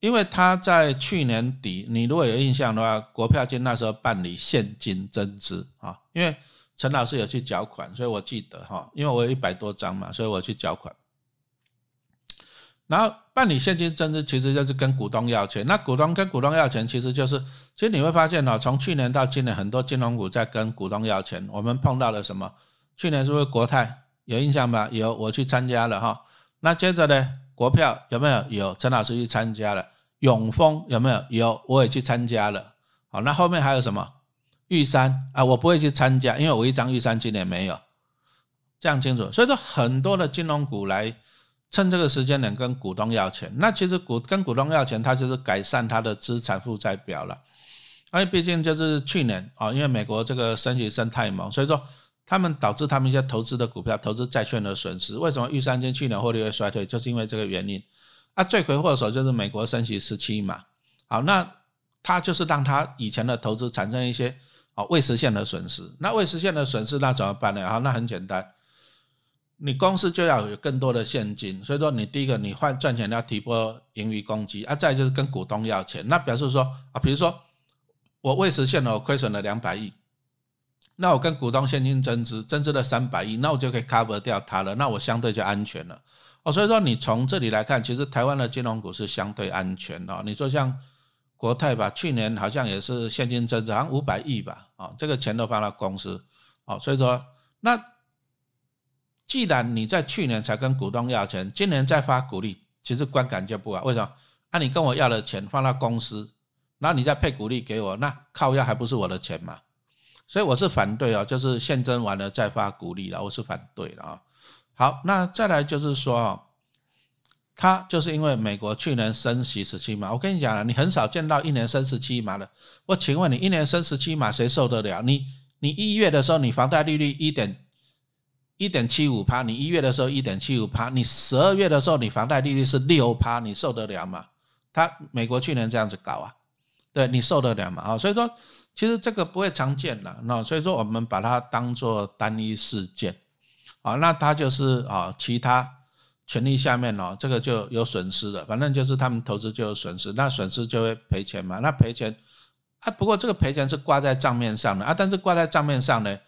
因为他在去年底，你如果有印象的话，国票金那时候办理现金增资啊，因为陈老师有去缴款，所以我记得哈，因为我有一百多张嘛，所以我去缴款。然后办理现金增资，其实就是跟股东要钱。那股东跟股东要钱，其实就是，其实你会发现哦，从去年到今年，很多金融股在跟股东要钱。我们碰到了什么？去年是不是国泰有印象吗？有，我去参加了哈。那接着呢？国票有没有？有，陈老师去参加了。永丰有没有？有，我也去参加了。好，那后面还有什么？玉山啊，我不会去参加，因为我一张玉山今年没有。这样清楚。所以说，很多的金融股来趁这个时间点跟股东要钱。那其实股跟股东要钱，它就是改善它的资产负债表了。因为毕竟就是去年啊，因为美国这个升息升太猛，所以说。他们导致他们一些投资的股票、投资债券的损失。为什么玉山金去年获利会衰退？就是因为这个原因。啊，罪魁祸首就是美国升息十七嘛。好，那他就是让他以前的投资产生一些啊未实现的损失。那未实现的损失，那怎么办呢？好，那很简单，你公司就要有更多的现金。所以说，你第一个你换赚钱要提拨盈余公积啊，再就是跟股东要钱。那表示说啊，比如说我未实现了，我亏损了两百亿。那我跟股东现金增资，增资了三百亿，那我就可以 cover 掉它了，那我相对就安全了哦。所以说你从这里来看，其实台湾的金融股是相对安全的。你说像国泰吧，去年好像也是现金增资，好像五百亿吧，啊，这个钱都放到公司，哦，所以说那既然你在去年才跟股东要钱，今年再发股利，其实观感就不好。为什么？啊，你跟我要的钱放到公司，然后你再配股利给我，那靠要还不是我的钱嘛？所以我是反对啊，就是现增完了再发股利了，我是反对的啊。好，那再来就是说啊，他就是因为美国去年升息十七码，我跟你讲了，你很少见到一年升十七码的。我请问你，一年升十七码，谁受得了？你你一月的时候，你房贷利率一点一点七五趴，你一月的时候一点七五趴，你十二月的时候你房贷利率是六趴，你受得了吗？他美国去年这样子搞啊，对你受得了吗？啊，所以说。其实这个不会常见的，那所以说我们把它当做单一事件，啊，那它就是啊，其他权利下面哦，这个就有损失了，反正就是他们投资就有损失，那损失就会赔钱嘛，那赔钱，啊，不过这个赔钱是挂在账面上的啊，但是挂在账面上呢，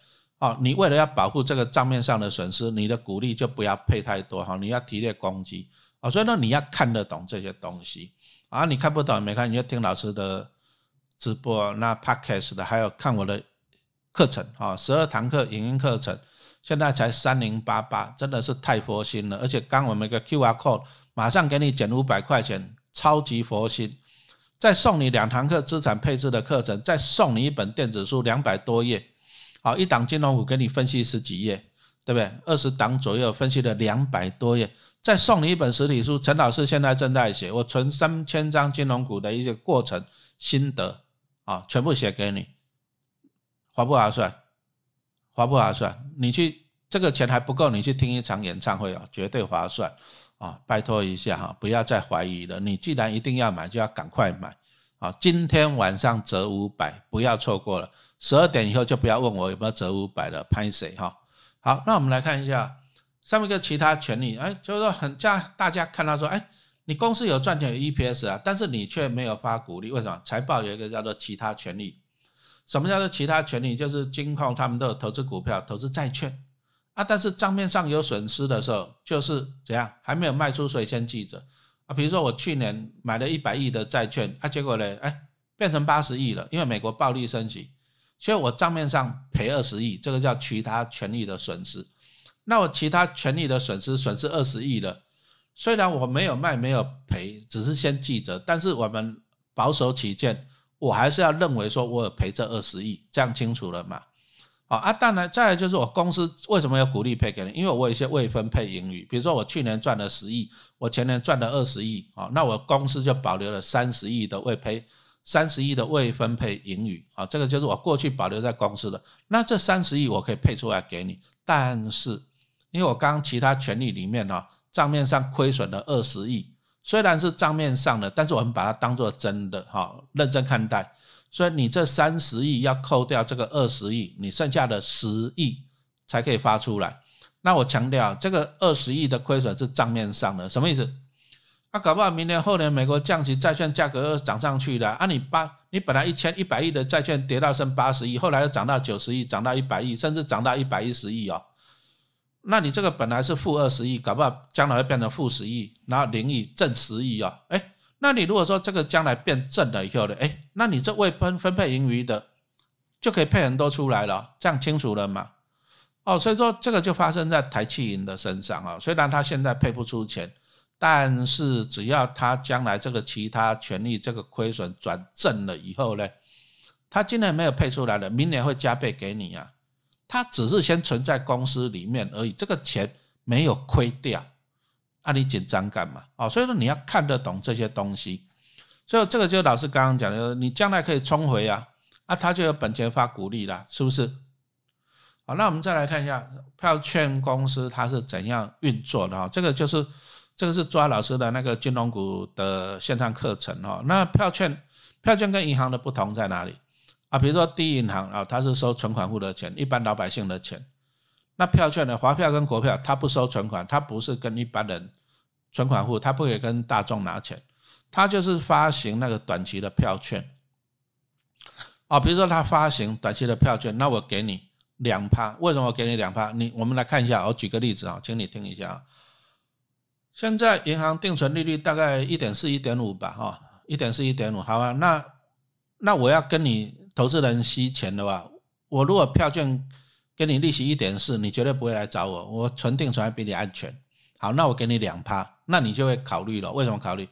哦，你为了要保护这个账面上的损失，你的股利就不要配太多哈，你要提列攻击啊，所以呢，你要看得懂这些东西啊，你看不懂没看，你就听老师的。直播那 podcast 的，还有看我的课程啊，十二堂课影音课程，现在才三零八八，真的是太佛心了。而且刚我们一个 QR code，马上给你减五百块钱，超级佛心。再送你两堂课资产配置的课程，再送你一本电子书两百多页，好，一档金融股给你分析十几页，对不对？二十档左右分析了两百多页，再送你一本实体书，陈老师现在正在写，我存三千张金融股的一些过程心得。啊，全部写给你，划不划算？划不划算？你去这个钱还不够，你去听一场演唱会啊，绝对划算啊！拜托一下哈，不要再怀疑了。你既然一定要买，就要赶快买啊！今天晚上折五百，不要错过了。十二点以后就不要问我有没有折五百了，拍谁哈？好，那我们来看一下上面一个其他权利，哎，就是说很叫大家看到说，哎。你公司有赚钱有 EPS 啊，但是你却没有发股利，为什么？财报有一个叫做其他权利。什么叫做其他权利？就是金控他们都有投资股票、投资债券啊，但是账面上有损失的时候，就是怎样？还没有卖出，所以先记着啊。比如说我去年买了一百亿的债券啊，结果呢，哎，变成八十亿了，因为美国暴力升级，所以我账面上赔二十亿，这个叫其他权利的损失。那我其他权利的损失，损失二十亿了。虽然我没有卖，没有赔，只是先记着，但是我们保守起见，我还是要认为说我有赔这二十亿，这样清楚了嘛？好啊，当然再来就是我公司为什么要鼓励赔给你？因为我有一些未分配盈余，比如说我去年赚了十亿，我前年赚了二十亿，啊，那我公司就保留了三十亿的未赔，三十亿的未分配盈余，啊，这个就是我过去保留在公司的，那这三十亿我可以配出来给你，但是因为我刚其他权利里面呢。账面上亏损了二十亿，虽然是账面上的，但是我们把它当做真的哈，认真看待。所以你这三十亿要扣掉这个二十亿，你剩下的十亿才可以发出来。那我强调，这个二十亿的亏损是账面上的，什么意思？啊，搞不好明年后年美国降息，债券价格又涨上去了啊！你八，你本来一千一百亿的债券跌到剩八十亿，后来又涨到九十亿，涨到一百亿，甚至涨到一百一十亿哦。那你这个本来是负二十亿，搞不好将来会变成负十亿，然后零亿正十亿哦。哎，那你如果说这个将来变正了以后呢？哎，那你这未分分配盈余的就可以配很多出来了，这样清楚了吗？哦，所以说这个就发生在台气银的身上啊。虽然他现在配不出钱。但是只要他将来这个其他权利这个亏损转正了以后呢，他今年没有配出来了，明年会加倍给你啊。他只是先存在公司里面而已，这个钱没有亏掉，那你紧张干嘛？哦，所以说你要看得懂这些东西。所以这个就老师刚刚讲的，你将来可以冲回啊，啊他就有本钱发股利了，是不是？好，那我们再来看一下票券公司它是怎样运作的啊？这个就是。这个是抓老师的那个金融股的线上课程哦。那票券，票券跟银行的不同在哪里啊？比如说第一银行啊，它是收存款户的钱，一般老百姓的钱。那票券呢，华票跟国票，它不收存款，它不是跟一般人存款户，它不可以跟大众拿钱，它就是发行那个短期的票券。啊，比如说它发行短期的票券，那我给你两趴，为什么我给你两趴？你我们来看一下，我举个例子啊，请你听一下啊。现在银行定存利率大概一点四、一点五吧，哈，一点四、一点五，好啊。那那我要跟你投资人吸钱的话，我如果票券给你利息一点四，你绝对不会来找我，我存定存还比你安全。好，那我给你两趴，那你就会考虑了。为什么考虑？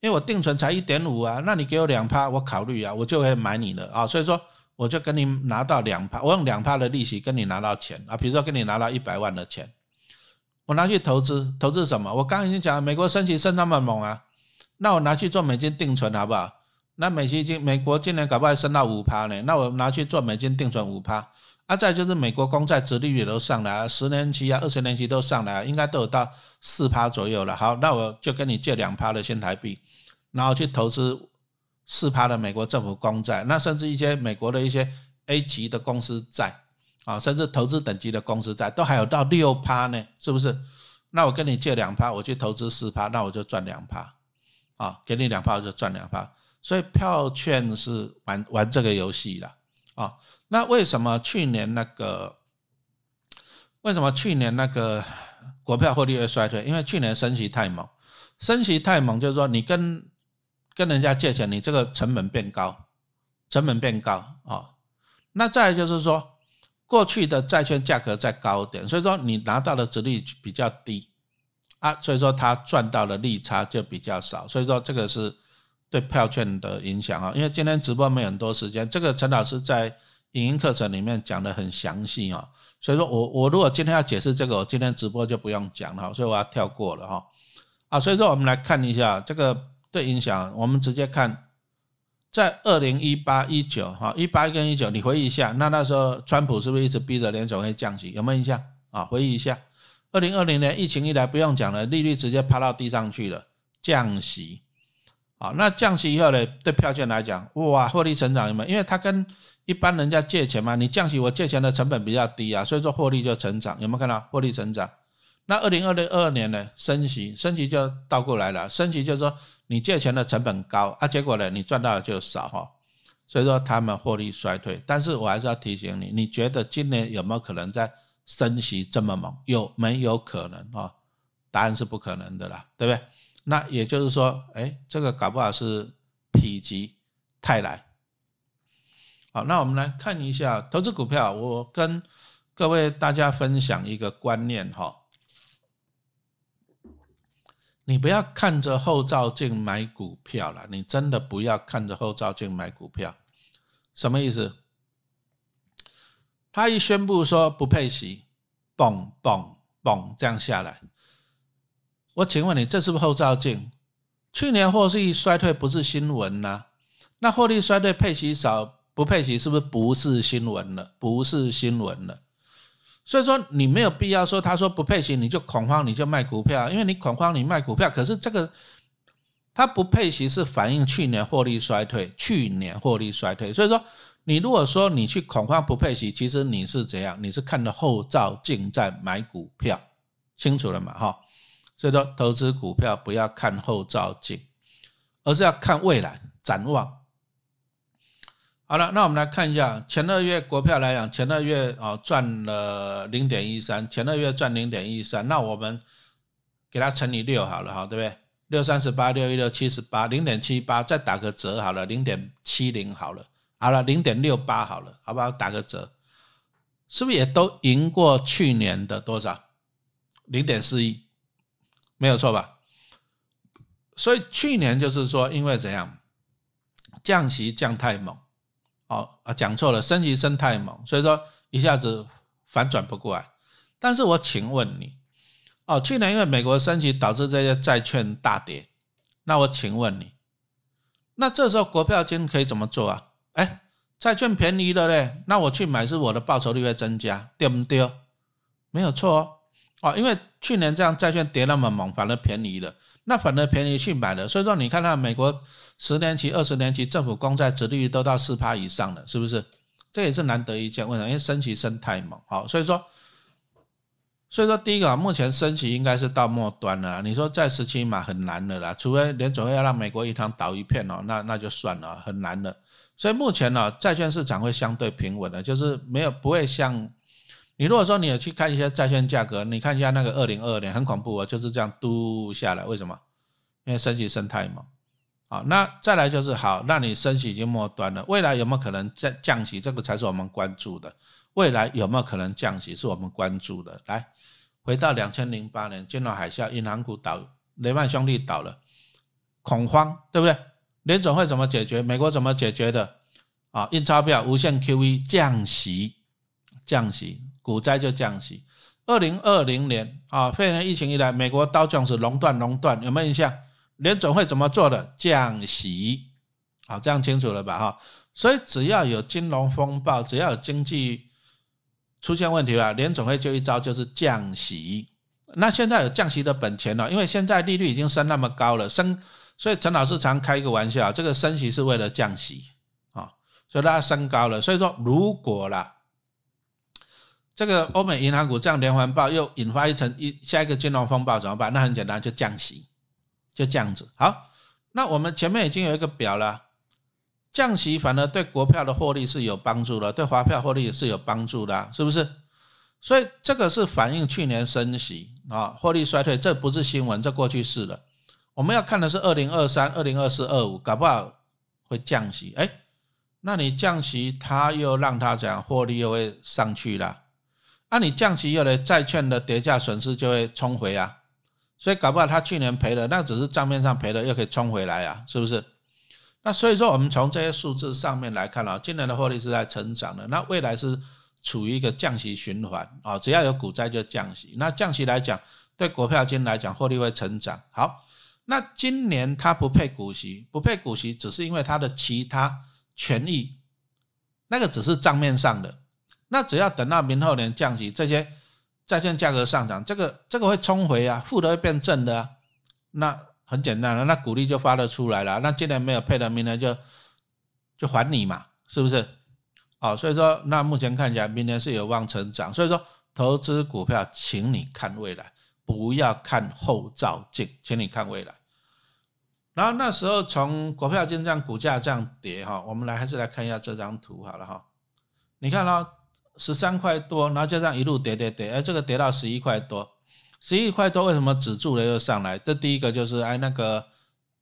因为我定存才一点五啊，那你给我两趴，我考虑啊，我就会买你的啊。所以说，我就跟你拿到两趴，我用两趴的利息跟你拿到钱啊。比如说跟你拿到一百万的钱。我拿去投资，投资什么？我刚已经讲，美国升息升那么猛啊，那我拿去做美金定存好不好？那美金今美国今年搞不好升到五趴呢，那我拿去做美金定存五趴。啊，再就是美国公债殖利率都上来了，十年期啊、二十年期都上来了，应该都有到四趴左右了。好，那我就跟你借两趴的新台币，然后去投资四趴的美国政府公债，那甚至一些美国的一些 A 级的公司债。啊，甚至投资等级的公司债都还有到六趴呢，是不是？那我跟你借两趴，我去投资四趴，那我就赚两趴，啊，给你两趴我就赚两趴。所以票券是玩玩这个游戏的啊。那为什么去年那个？为什么去年那个国票获利会衰退？因为去年升息太猛，升息太猛，就是说你跟跟人家借钱，你这个成本变高，成本变高啊。那再就是说。过去的债券价格再高一点，所以说你拿到的值率比较低啊，所以说它赚到的利差就比较少，所以说这个是对票券的影响啊。因为今天直播没很多时间，这个陈老师在影音课程里面讲的很详细啊，所以说我我如果今天要解释这个，我今天直播就不用讲了，所以我要跳过了哈啊。所以说我们来看一下这个对影响，我们直接看。在二零一八一九哈一八跟一九，你回忆一下，那那时候川普是不是一直逼着联总会降息？有没有印象啊？回忆一下，二零二零年疫情一来，不用讲了，利率直接趴到地上去了，降息。好，那降息以后呢，对票券来讲，哇，获利成长有没有？因为他跟一般人家借钱嘛，你降息，我借钱的成本比较低啊，所以说获利就成长，有没有看到获利成长？那二零二零二二年呢，升息，升息就倒过来了，升息就是说。你借钱的成本高啊，结果呢，你赚到的就少哈，所以说他们获利衰退。但是我还是要提醒你，你觉得今年有没有可能在升息这么猛？有没有可能啊？答案是不可能的啦，对不对？那也就是说，哎，这个搞不好是否极泰来。好，那我们来看一下投资股票，我跟各位大家分享一个观念哈。你不要看着后照镜买股票了，你真的不要看着后照镜买股票，什么意思？他一宣布说不配息，嘣嘣嘣这样下来，我请问你，这是不是后照镜？去年获利衰退不是新闻呐？那获利衰退配息少不配息是不是不是新闻了？不是新闻了。所以说你没有必要说他说不配息你就恐慌你就卖股票，因为你恐慌你卖股票，可是这个他不配息是反映去年获利衰退，去年获利衰退。所以说你如果说你去恐慌不配息，其实你是怎样？你是看着后照镜在买股票，清楚了嘛？哈，所以说投资股票不要看后照镜，而是要看未来展望。好了，那我们来看一下前二月国票来讲，前二月啊赚了零点一三，前二月赚零点一三，那我们给它乘以六好了哈，对不对？六三十八，六一六七十八，零点七八，再打个折好了，零点七零好了，好了，零点六八好了，好不好？打个折，是不是也都赢过去年的多少？零点四一，没有错吧？所以去年就是说，因为怎样降息降太猛。哦啊，讲错了，升级升太猛，所以说一下子反转不过来。但是我请问你，哦，去年因为美国升级导致这些债券大跌，那我请问你，那这时候国票金可以怎么做啊？哎，债券便宜了嘞，那我去买是我的报酬率会增加，对不对？没有错哦，哦，因为去年这样债券跌那么猛，反而便宜了，那反而便宜去买了，所以说你看到美国。十年期、二十年期政府公债殖利率都到四趴以上了，是不是？这也是难得一见。为什么？因为升息升太猛，好，所以说，所以说第一个啊，目前升息应该是到末端了。你说在十七码很难的啦，除非联总会要让美国银行倒一片哦，那那就算了，很难的。所以目前呢，债券市场会相对平稳的，就是没有不会像你如果说你有去看一些债券价格，你看一下那个二零二二年很恐怖啊，就是这样嘟下来。为什么？因为升息升太猛。好，那再来就是好，那你升息已经末端了，未来有没有可能降降息？这个才是我们关注的。未来有没有可能降息，是我们关注的。来，回到两千零八年金融海啸，银行股倒，雷曼兄弟倒了，恐慌，对不对？联总会怎么解决？美国怎么解决的？啊，印钞票，无限 QE，降息，降息，股灾就降息。二零二零年啊，肺炎疫情以来，美国刀将是熔断，熔断，有没有印象？联总会怎么做的？降息，好，这样清楚了吧？哈，所以只要有金融风暴，只要有经济出现问题了，联总会就一招就是降息。那现在有降息的本钱了，因为现在利率已经升那么高了，升，所以陈老师常开一个玩笑，这个升息是为了降息啊，所以它升高了。所以说，如果啦，这个欧美银行股这样连环爆，又引发一层一下一个金融风暴怎么办？那很简单，就降息。就这样子，好，那我们前面已经有一个表了，降息反而对国票的获利是有帮助的，对华票获利也是有帮助的，是不是？所以这个是反映去年升息啊，获利衰退，这不是新闻，这过去式了。我们要看的是二零二三、二零二四、二五，搞不好会降息，哎，那你降息，它又让它怎样，获利又会上去了，那你降息又来债券的跌价损失就会冲回啊。所以搞不好他去年赔了，那只是账面上赔了，又可以冲回来啊，是不是？那所以说，我们从这些数字上面来看啊，今年的获利是在成长的，那未来是处于一个降息循环啊，只要有股灾就降息。那降息来讲，对国票金来讲，获利会成长。好，那今年它不配股息，不配股息，只是因为它的其他权益，那个只是账面上的。那只要等到明后年降息，这些。债券价格上涨，这个这个会冲回啊，负的会变正的，那很简单了，那股利就发得出来了。那今年没有配的，明年就就还你嘛，是不是？哦，所以说那目前看起来，明年是有望成长。所以说投资股票，请你看未来，不要看后照镜，请你看未来。然后那时候从国票金这样股价这样跌哈，我们来还是来看一下这张图好了哈，你看到。十三块多，然后就这样一路跌跌跌，哎，这个跌到十一块多，十一块多为什么止住了又上来？这第一个就是哎那个，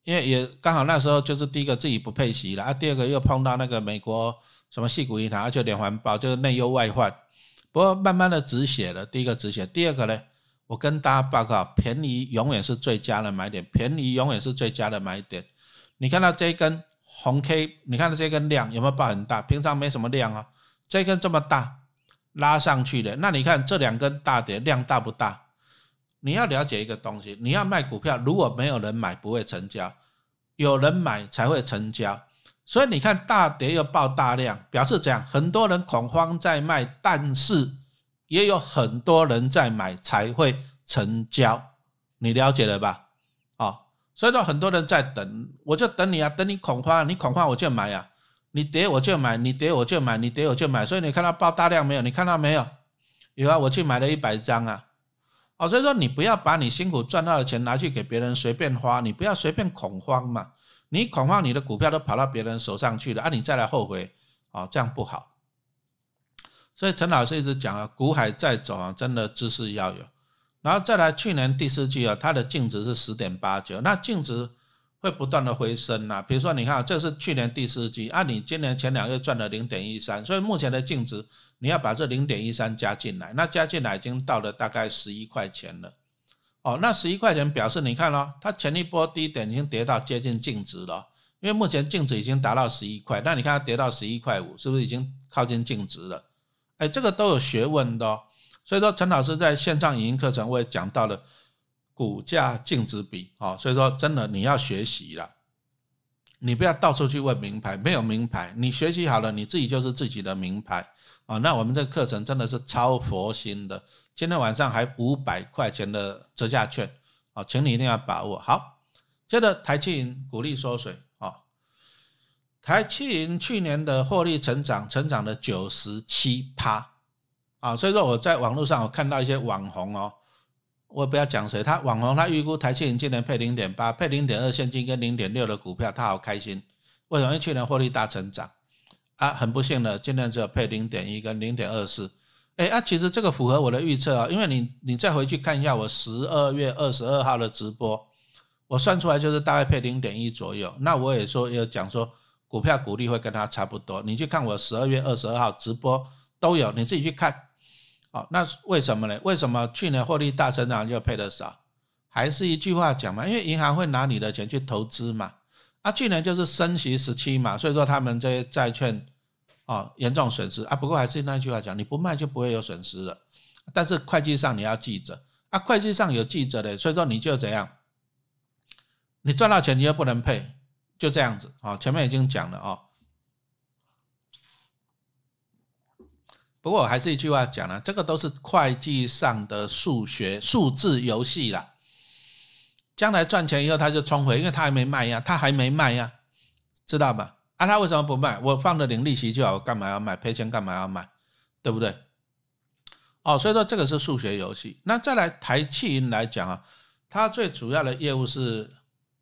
因为也刚好那时候就是第一个自己不配息了啊，第二个又碰到那个美国什么细股银行，而且连环爆，就是内忧外患。不过慢慢的止血了，第一个止血，第二个呢，我跟大家报告，便宜永远是最佳的买点，便宜永远是最佳的买点。你看到这一根红 K，你看到这根量有没有爆很大？平常没什么量啊，这根这么大。拉上去的，那你看这两根大跌量大不大？你要了解一个东西，你要卖股票，如果没有人买，不会成交；有人买才会成交。所以你看大跌又爆大量，表示这样，很多人恐慌在卖，但是也有很多人在买才会成交。你了解了吧？哦，所以说很多人在等，我就等你啊，等你恐慌，你恐慌我就买啊。你跌我就买，你跌我就买，你跌我就买，所以你看到爆大量没有？你看到没有？有啊，我去买了一百张啊，哦，所以说你不要把你辛苦赚到的钱拿去给别人随便花，你不要随便恐慌嘛。你恐慌，你的股票都跑到别人手上去了，啊，你再来后悔，啊，这样不好。所以陈老师一直讲啊，股海在走啊，真的知识要有。然后再来，去年第四季啊，它的净值是十点八九，那净值会不断的回升呐。比如说，你看，这是去年第四季，啊，你今年前两个月赚了零点一三，所以目前的净值你要把这零点一三加进来，那加进来已经到了大概十一块钱了。哦，那十一块钱表示你看咯，它前一波低点已经跌到接近净值了，因为目前净值已经达到十一块，那你看它跌到十一块五，是不是已经靠近净值了？哎，这个都有学问的。所以说，陈老师在线上影音课程我也讲到了股价净值比啊，所以说真的你要学习了，你不要到处去问名牌，没有名牌，你学习好了，你自己就是自己的名牌啊。那我们这个课程真的是超佛心的，今天晚上还五百块钱的折价券啊，请你一定要把握好。接着台气银股利缩水啊，台气银去年的获利成长，成长了九十七趴。啊，所以说我在网络上我看到一些网红哦，我不要讲谁，他网红他预估台积电今年配零点八，配零点二现金跟零点六的股票，他好开心。为什么？因为去年获利大成长啊，很不幸的，今年只有配零点一跟零点二四。哎啊，其实这个符合我的预测啊，因为你你再回去看一下我十二月二十二号的直播，我算出来就是大概配零点一左右。那我也说有讲说股票股利会跟它差不多，你去看我十二月二十二号直播都有，你自己去看。好，那为什么呢？为什么去年获利大成长就配的少？还是一句话讲嘛，因为银行会拿你的钱去投资嘛。啊，去年就是升息时期嘛，所以说他们这些债券啊严重损失啊。不过还是那句话讲，你不卖就不会有损失了。但是会计上你要记着啊，会计上有记着的，所以说你就怎样，你赚到钱你又不能配，就这样子啊。前面已经讲了啊。不过我还是一句话讲了，这个都是会计上的数学数字游戏啦。将来赚钱以后他就冲回，因为他还没卖呀，他还没卖呀，知道吧？啊，他为什么不卖？我放着领利息就好，干嘛要卖？赔钱干嘛要卖？对不对？哦，所以说这个是数学游戏。那再来台气银来讲啊，它最主要的业务是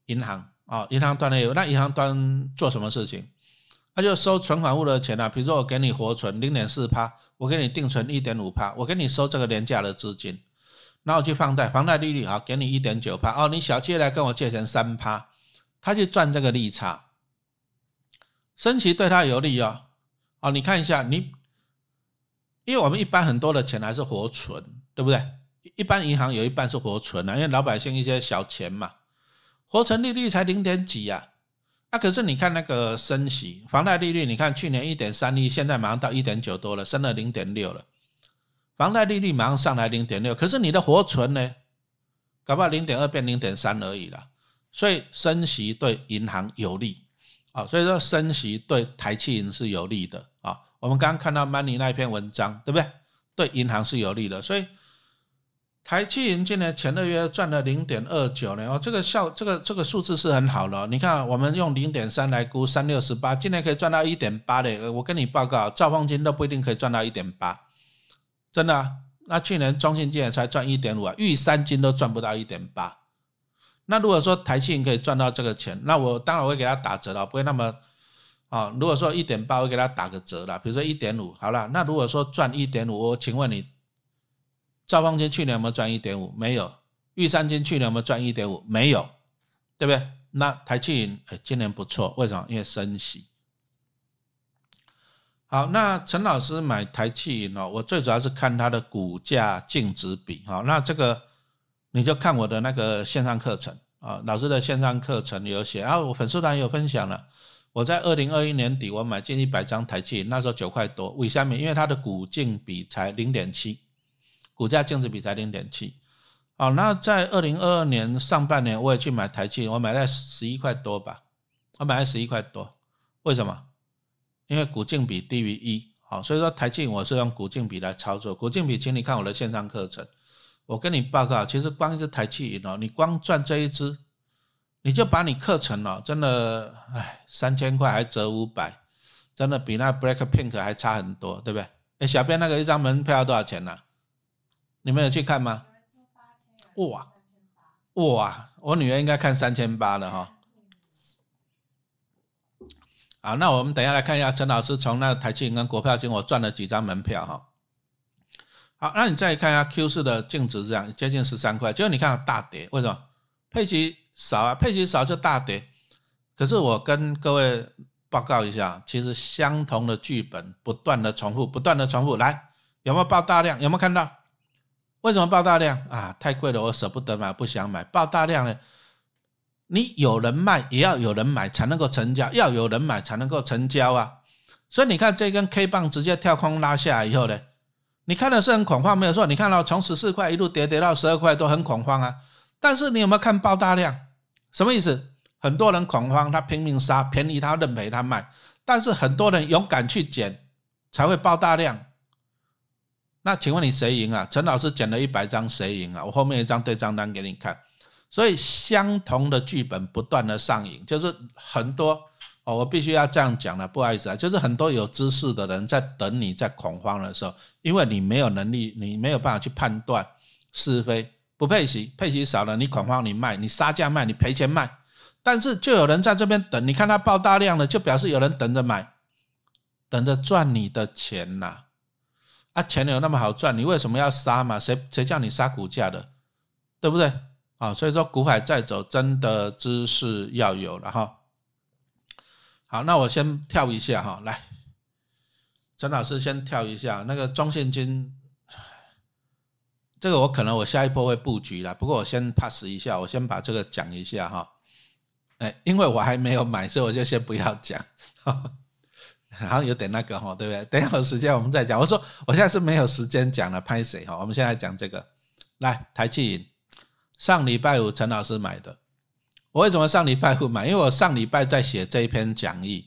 银行啊，银行端的业务。那银行端做什么事情？他就收存款户的钱啊，比如说我给你活存零点四趴，我给你定存一点五趴，我给你收这个廉价的资金，然后去放贷，房贷利率好，给你一点九趴哦，你小企业来跟我借钱三趴，他去赚这个利差，升息对他有利哦，哦，你看一下你，因为我们一般很多的钱还是活存，对不对？一般银行有一半是活存啊，因为老百姓一些小钱嘛，活存利率才零点几呀。那可是你看那个升息，房贷利率，你看去年一点三一，现在马上到一点九多了，升了零点六了。房贷利率马上上来零点六，可是你的活存呢，搞不好零点二变零点三而已了。所以升息对银行有利啊，所以说升息对台气银是有利的啊。我们刚刚看到 Money 那一篇文章，对不对？对银行是有利的，所以。台气银今年前二月赚了零点二九呢，哦，这个效这个这个数字是很好的。你看，我们用零点三来估，三六十八，今年可以赚到一点八的。我跟你报告，兆丰金都不一定可以赚到一点八，真的。那去年中信金也才赚一点五啊，玉山金都赚不到一点八。那如果说台气银可以赚到这个钱，那我当然会给他打折了，不会那么啊。如果说一点八，我给他打个折了，比如说一点五，好了。那如果说赚一点五，我请问你？兆丰金去年有没有赚一点五？没有。玉山金去年有没有赚一点五？没有，对不对？那台气银哎，今年不错，为什么？因为升息。好，那陈老师买台气银哦，我最主要是看它的股价净值比。好，那这个你就看我的那个线上课程啊，老师的线上课程有写，然后我粉丝团有分享了。我在二零二一年底我买进一百张台气，那时候九块多，为什么？因为它的股净比才零点七。股价净值比才零点七，好，那在二零二二年上半年我也去买台积，我买在十一块多吧，我买在十一块多，为什么？因为股净比低于一，好，所以说台积我是用股净比来操作，股净比，请你看我的线上课程，我跟你报告，其实光一只台积银哦，你光赚这一只，你就把你课程哦，真的，哎，三千块还折五百，真的比那 Black Pink 还差很多，对不对？哎，小编那个一张门票要多少钱呢？你们有去看吗？哇哇，我女儿应该看三千八了哈。好，那我们等下来看一下陈老师从那台积银跟国票金我赚了几张门票哈。好，那你再看一下 Q 四的净值这样接近十三块，结果你看大跌，为什么？配息少啊，配息少就大跌。可是我跟各位报告一下，其实相同的剧本不断的重复，不断的重复。来，有没有爆大量？有没有看到？为什么爆大量啊？太贵了，我舍不得买，不想买。爆大量呢？你有人卖，也要有人买才能够成交，要有人买才能够成交啊！所以你看这根 K 棒直接跳空拉下来以后呢，你看的是很恐慌，没有错。你看到从十四块一路跌跌到十二块都很恐慌啊。但是你有没有看爆大量？什么意思？很多人恐慌，他拼命杀，便宜他认赔他卖。但是很多人勇敢去捡，才会爆大量。那请问你谁赢啊？陈老师捡了一百张，谁赢啊？我后面一张对账单给你看。所以相同的剧本不断的上映，就是很多哦，我必须要这样讲了，不好意思啊，就是很多有知识的人在等你在恐慌的时候，因为你没有能力，你没有办法去判断是非，不配息，配息少了，你恐慌，你卖，你杀价卖，你赔钱卖，但是就有人在这边等，你看他爆大量了，就表示有人等着买，等着赚你的钱呐，啊，啊钱有那么好赚，你为什么要杀嘛？谁谁叫你杀股价的，对不对？啊，所以说股海再走，真的知识要有了哈。好，那我先跳一下哈，来，陈老师先跳一下那个中现金，这个我可能我下一波会布局了，不过我先 pass 一下，我先把这个讲一下哈。哎，因为我还没有买，所以我就先不要讲，好像有点那个哈，对不对？<laughs> 等一下有时间我们再讲。我说我现在是没有时间讲了，拍谁哈？我们现在讲这个，来，台气银。上礼拜五陈老师买的，我为什么上礼拜五买？因为我上礼拜在写这一篇讲义，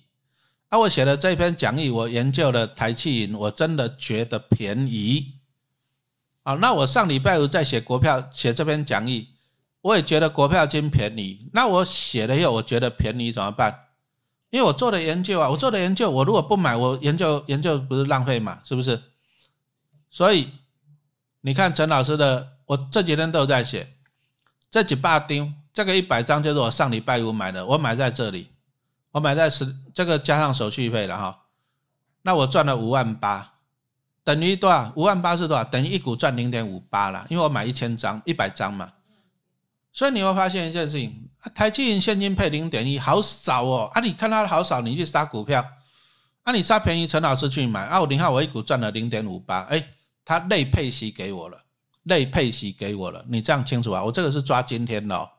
啊，我写的这篇讲义，我研究了台气银，我真的觉得便宜，啊，那我上礼拜五在写国票，写这篇讲义，我也觉得国票金便宜，那我写了以后，我觉得便宜怎么办？因为我做的研究啊，我做的研究，我如果不买，我研究研究不是浪费嘛？是不是？所以你看陈老师的，我这几天都有在写。这几把丁，这个一百张就是我上礼拜五买的，我买在这里，我买在十，这个加上手续费了哈，那我赚了五万八，等于多少？五万八是多少？等于一股赚零点五八了，因为我买一千张，一百张嘛。所以你会发现一件事情，台积银现金配零点一，好少哦。啊，你看它好少，你去杀股票，啊，你杀便宜，陈老师去买，啊，你看我一股赚了零点五八，哎，他内配息给我了。类配息给我了，你这样清楚啊？我这个是抓今天的哦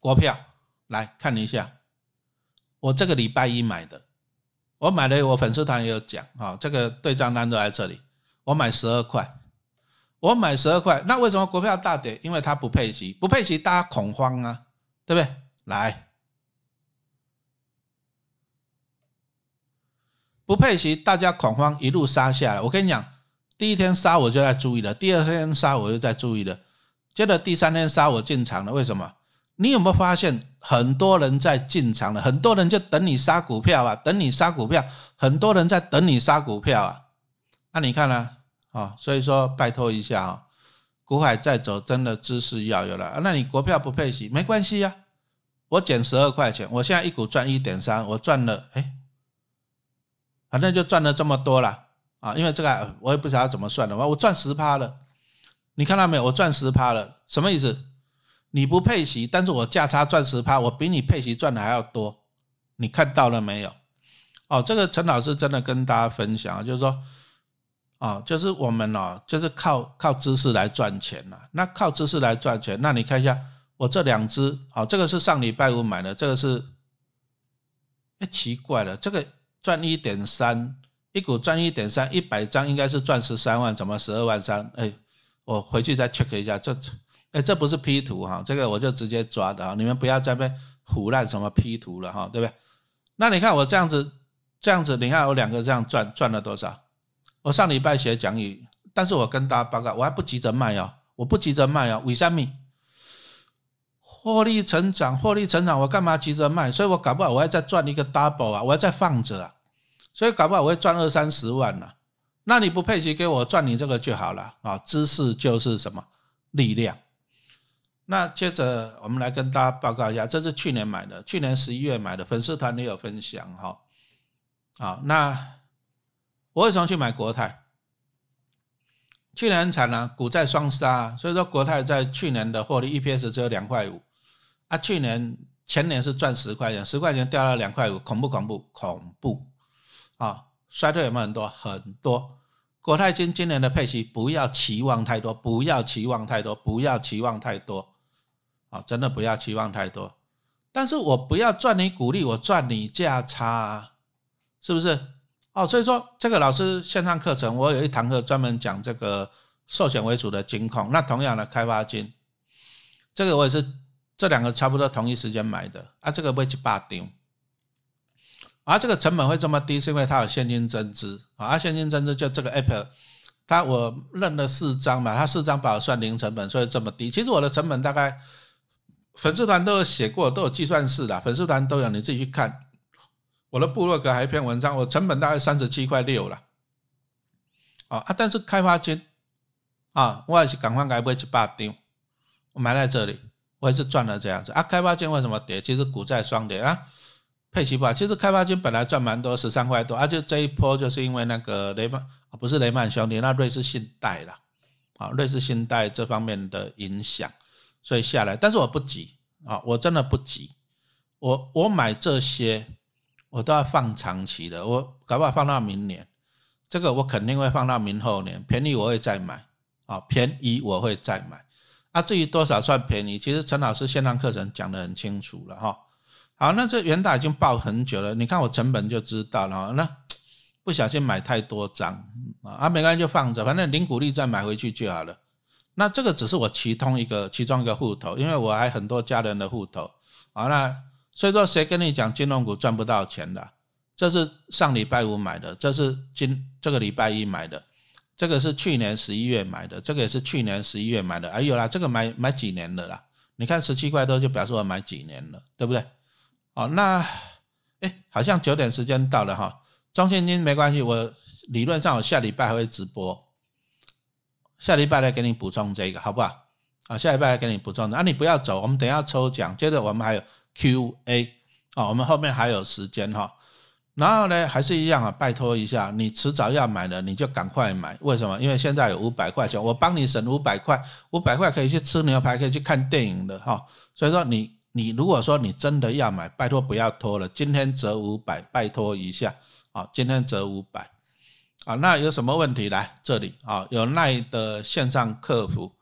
国票，来看一下，我这个礼拜一买的，我买的我粉丝团也有讲啊，这个对账单都在这里，我买十二块，我买十二块，那为什么国票大跌？因为它不配息，不配息大家恐慌啊，对不对？来，不配息大家恐慌，一路杀下来，我跟你讲。第一天杀我就在注意了，第二天杀我就在注意了，接着第三天杀我进场了。为什么？你有没有发现很多人在进场了？很多人就等你杀股票啊，等你杀股票，很多人在等你杀股票啊。那你看呢？啊所以说拜托一下啊，股海再走，真的知识要有了。那你国票不配息没关系呀，我减十二块钱，我现在一股赚一点三，我赚了，哎，反正就赚了这么多了。啊，因为这个我也不晓得怎么算的，我我赚十趴了，你看到没有？我赚十趴了，什么意思？你不配息，但是我价差赚十趴，我比你配息赚的还要多，你看到了没有？哦，这个陈老师真的跟大家分享，就是说，啊，就是我们哦，就是靠靠知识来赚钱了。那靠知识来赚钱，那你看一下我这两只，好，这个是上礼拜五买的，这个是，哎，奇怪了，这个赚一点三。一股赚一点三，一百张应该是赚十三万，怎么十二万三？哎，我回去再 check 一下，这，哎，这不是 P 图哈，这个我就直接抓的哈，你们不要再被胡乱什么 P 图了哈，对不对？那你看我这样子，这样子，你看我两个这样赚赚了多少？我上礼拜写讲义，但是我跟大家报告，我还不急着卖哦，我不急着卖哦，为什么？获利成长，获利成长，我干嘛急着卖？所以我搞不好我要再赚一个 double 啊，我要再放着啊。所以搞不好我会赚二三十万呢，那你不配齐给我赚你这个就好了啊！知识就是什么力量。那接着我们来跟大家报告一下，这是去年买的，去年十一月买的，粉丝团也有分享哈。好，那我为什么去买国泰？去年很惨啊，股债双杀，所以说国泰在去年的获利 EPS 只有两块五，啊，去年前年是赚十块钱，十块钱掉到两块五，恐怖恐怖恐怖啊！衰退有没有很多很多？国泰金今年的配息不要期望太多，不要期望太多，不要期望太多，啊，真的不要期望太多。但是我不要赚你股利，我赚你价差，啊是不是？哦，所以说这个老师线上课程，我有一堂课专门讲这个寿险为主的金控。那同样的开发金，这个我也是这两个差不多同一时间买的啊。这个不会去霸丢，而这个成本会这么低，是因为它有现金增资啊。现金增资就这个 Apple，它我认了四张嘛，它四张把我算零成本，所以这么低。其实我的成本大概粉丝团都有写过，都有计算式的，粉丝团都有，你自己去看。我的部落格还一篇文章，我成本大概三十七块六了，啊啊！但是开发金啊，我也是赶快改不去八丢，我买在这里，我也是赚了这样子啊。开发金为什么跌？其实股债双跌啊，配息不好。其实开发金本来赚蛮多，十三块多，啊，就这一波就是因为那个雷曼，不是雷曼兄弟，那瑞士信贷了，啊，瑞士信贷这方面的影响，所以下来。但是我不急啊，我真的不急，我我买这些。我都要放长期的，我搞不好放到明年，这个我肯定会放到明后年，便宜我会再买，啊，便宜我会再买，啊，至于多少算便宜，其实陈老师线上课程讲得很清楚了哈。好，那这元大已经报很久了，你看我成本就知道了，那不小心买太多张啊，没关系就放着，反正零股利再买回去就好了。那这个只是我其中一个其中一个户头，因为我还很多家人的户头，好那。所以说，谁跟你讲金融股赚不到钱的？这是上礼拜五买的，这是今这个礼拜一买的，这个是去年十一月买的，这个也是去年十一月买的。哎呦啦，这个买买几年了啦？你看十七块多就表示我买几年了，对不对？哦，那哎，好像九点时间到了哈。中现金没关系，我理论上我下礼拜还会直播，下礼拜来给你补充这个，好不好？啊，下礼拜来给你补充。那你不要走，我们等下抽奖，接着我们还有。Q&A 啊，我们后面还有时间哈，然后呢，还是一样啊，拜托一下，你迟早要买的，你就赶快买。为什么？因为现在有五百块钱，我帮你省五百块，五百块可以去吃牛排，可以去看电影的哈。所以说，你你如果说你真的要买，拜托不要拖了，今天折五百，拜托一下啊，今天折五百啊。那有什么问题来这里啊？有奈的线上客服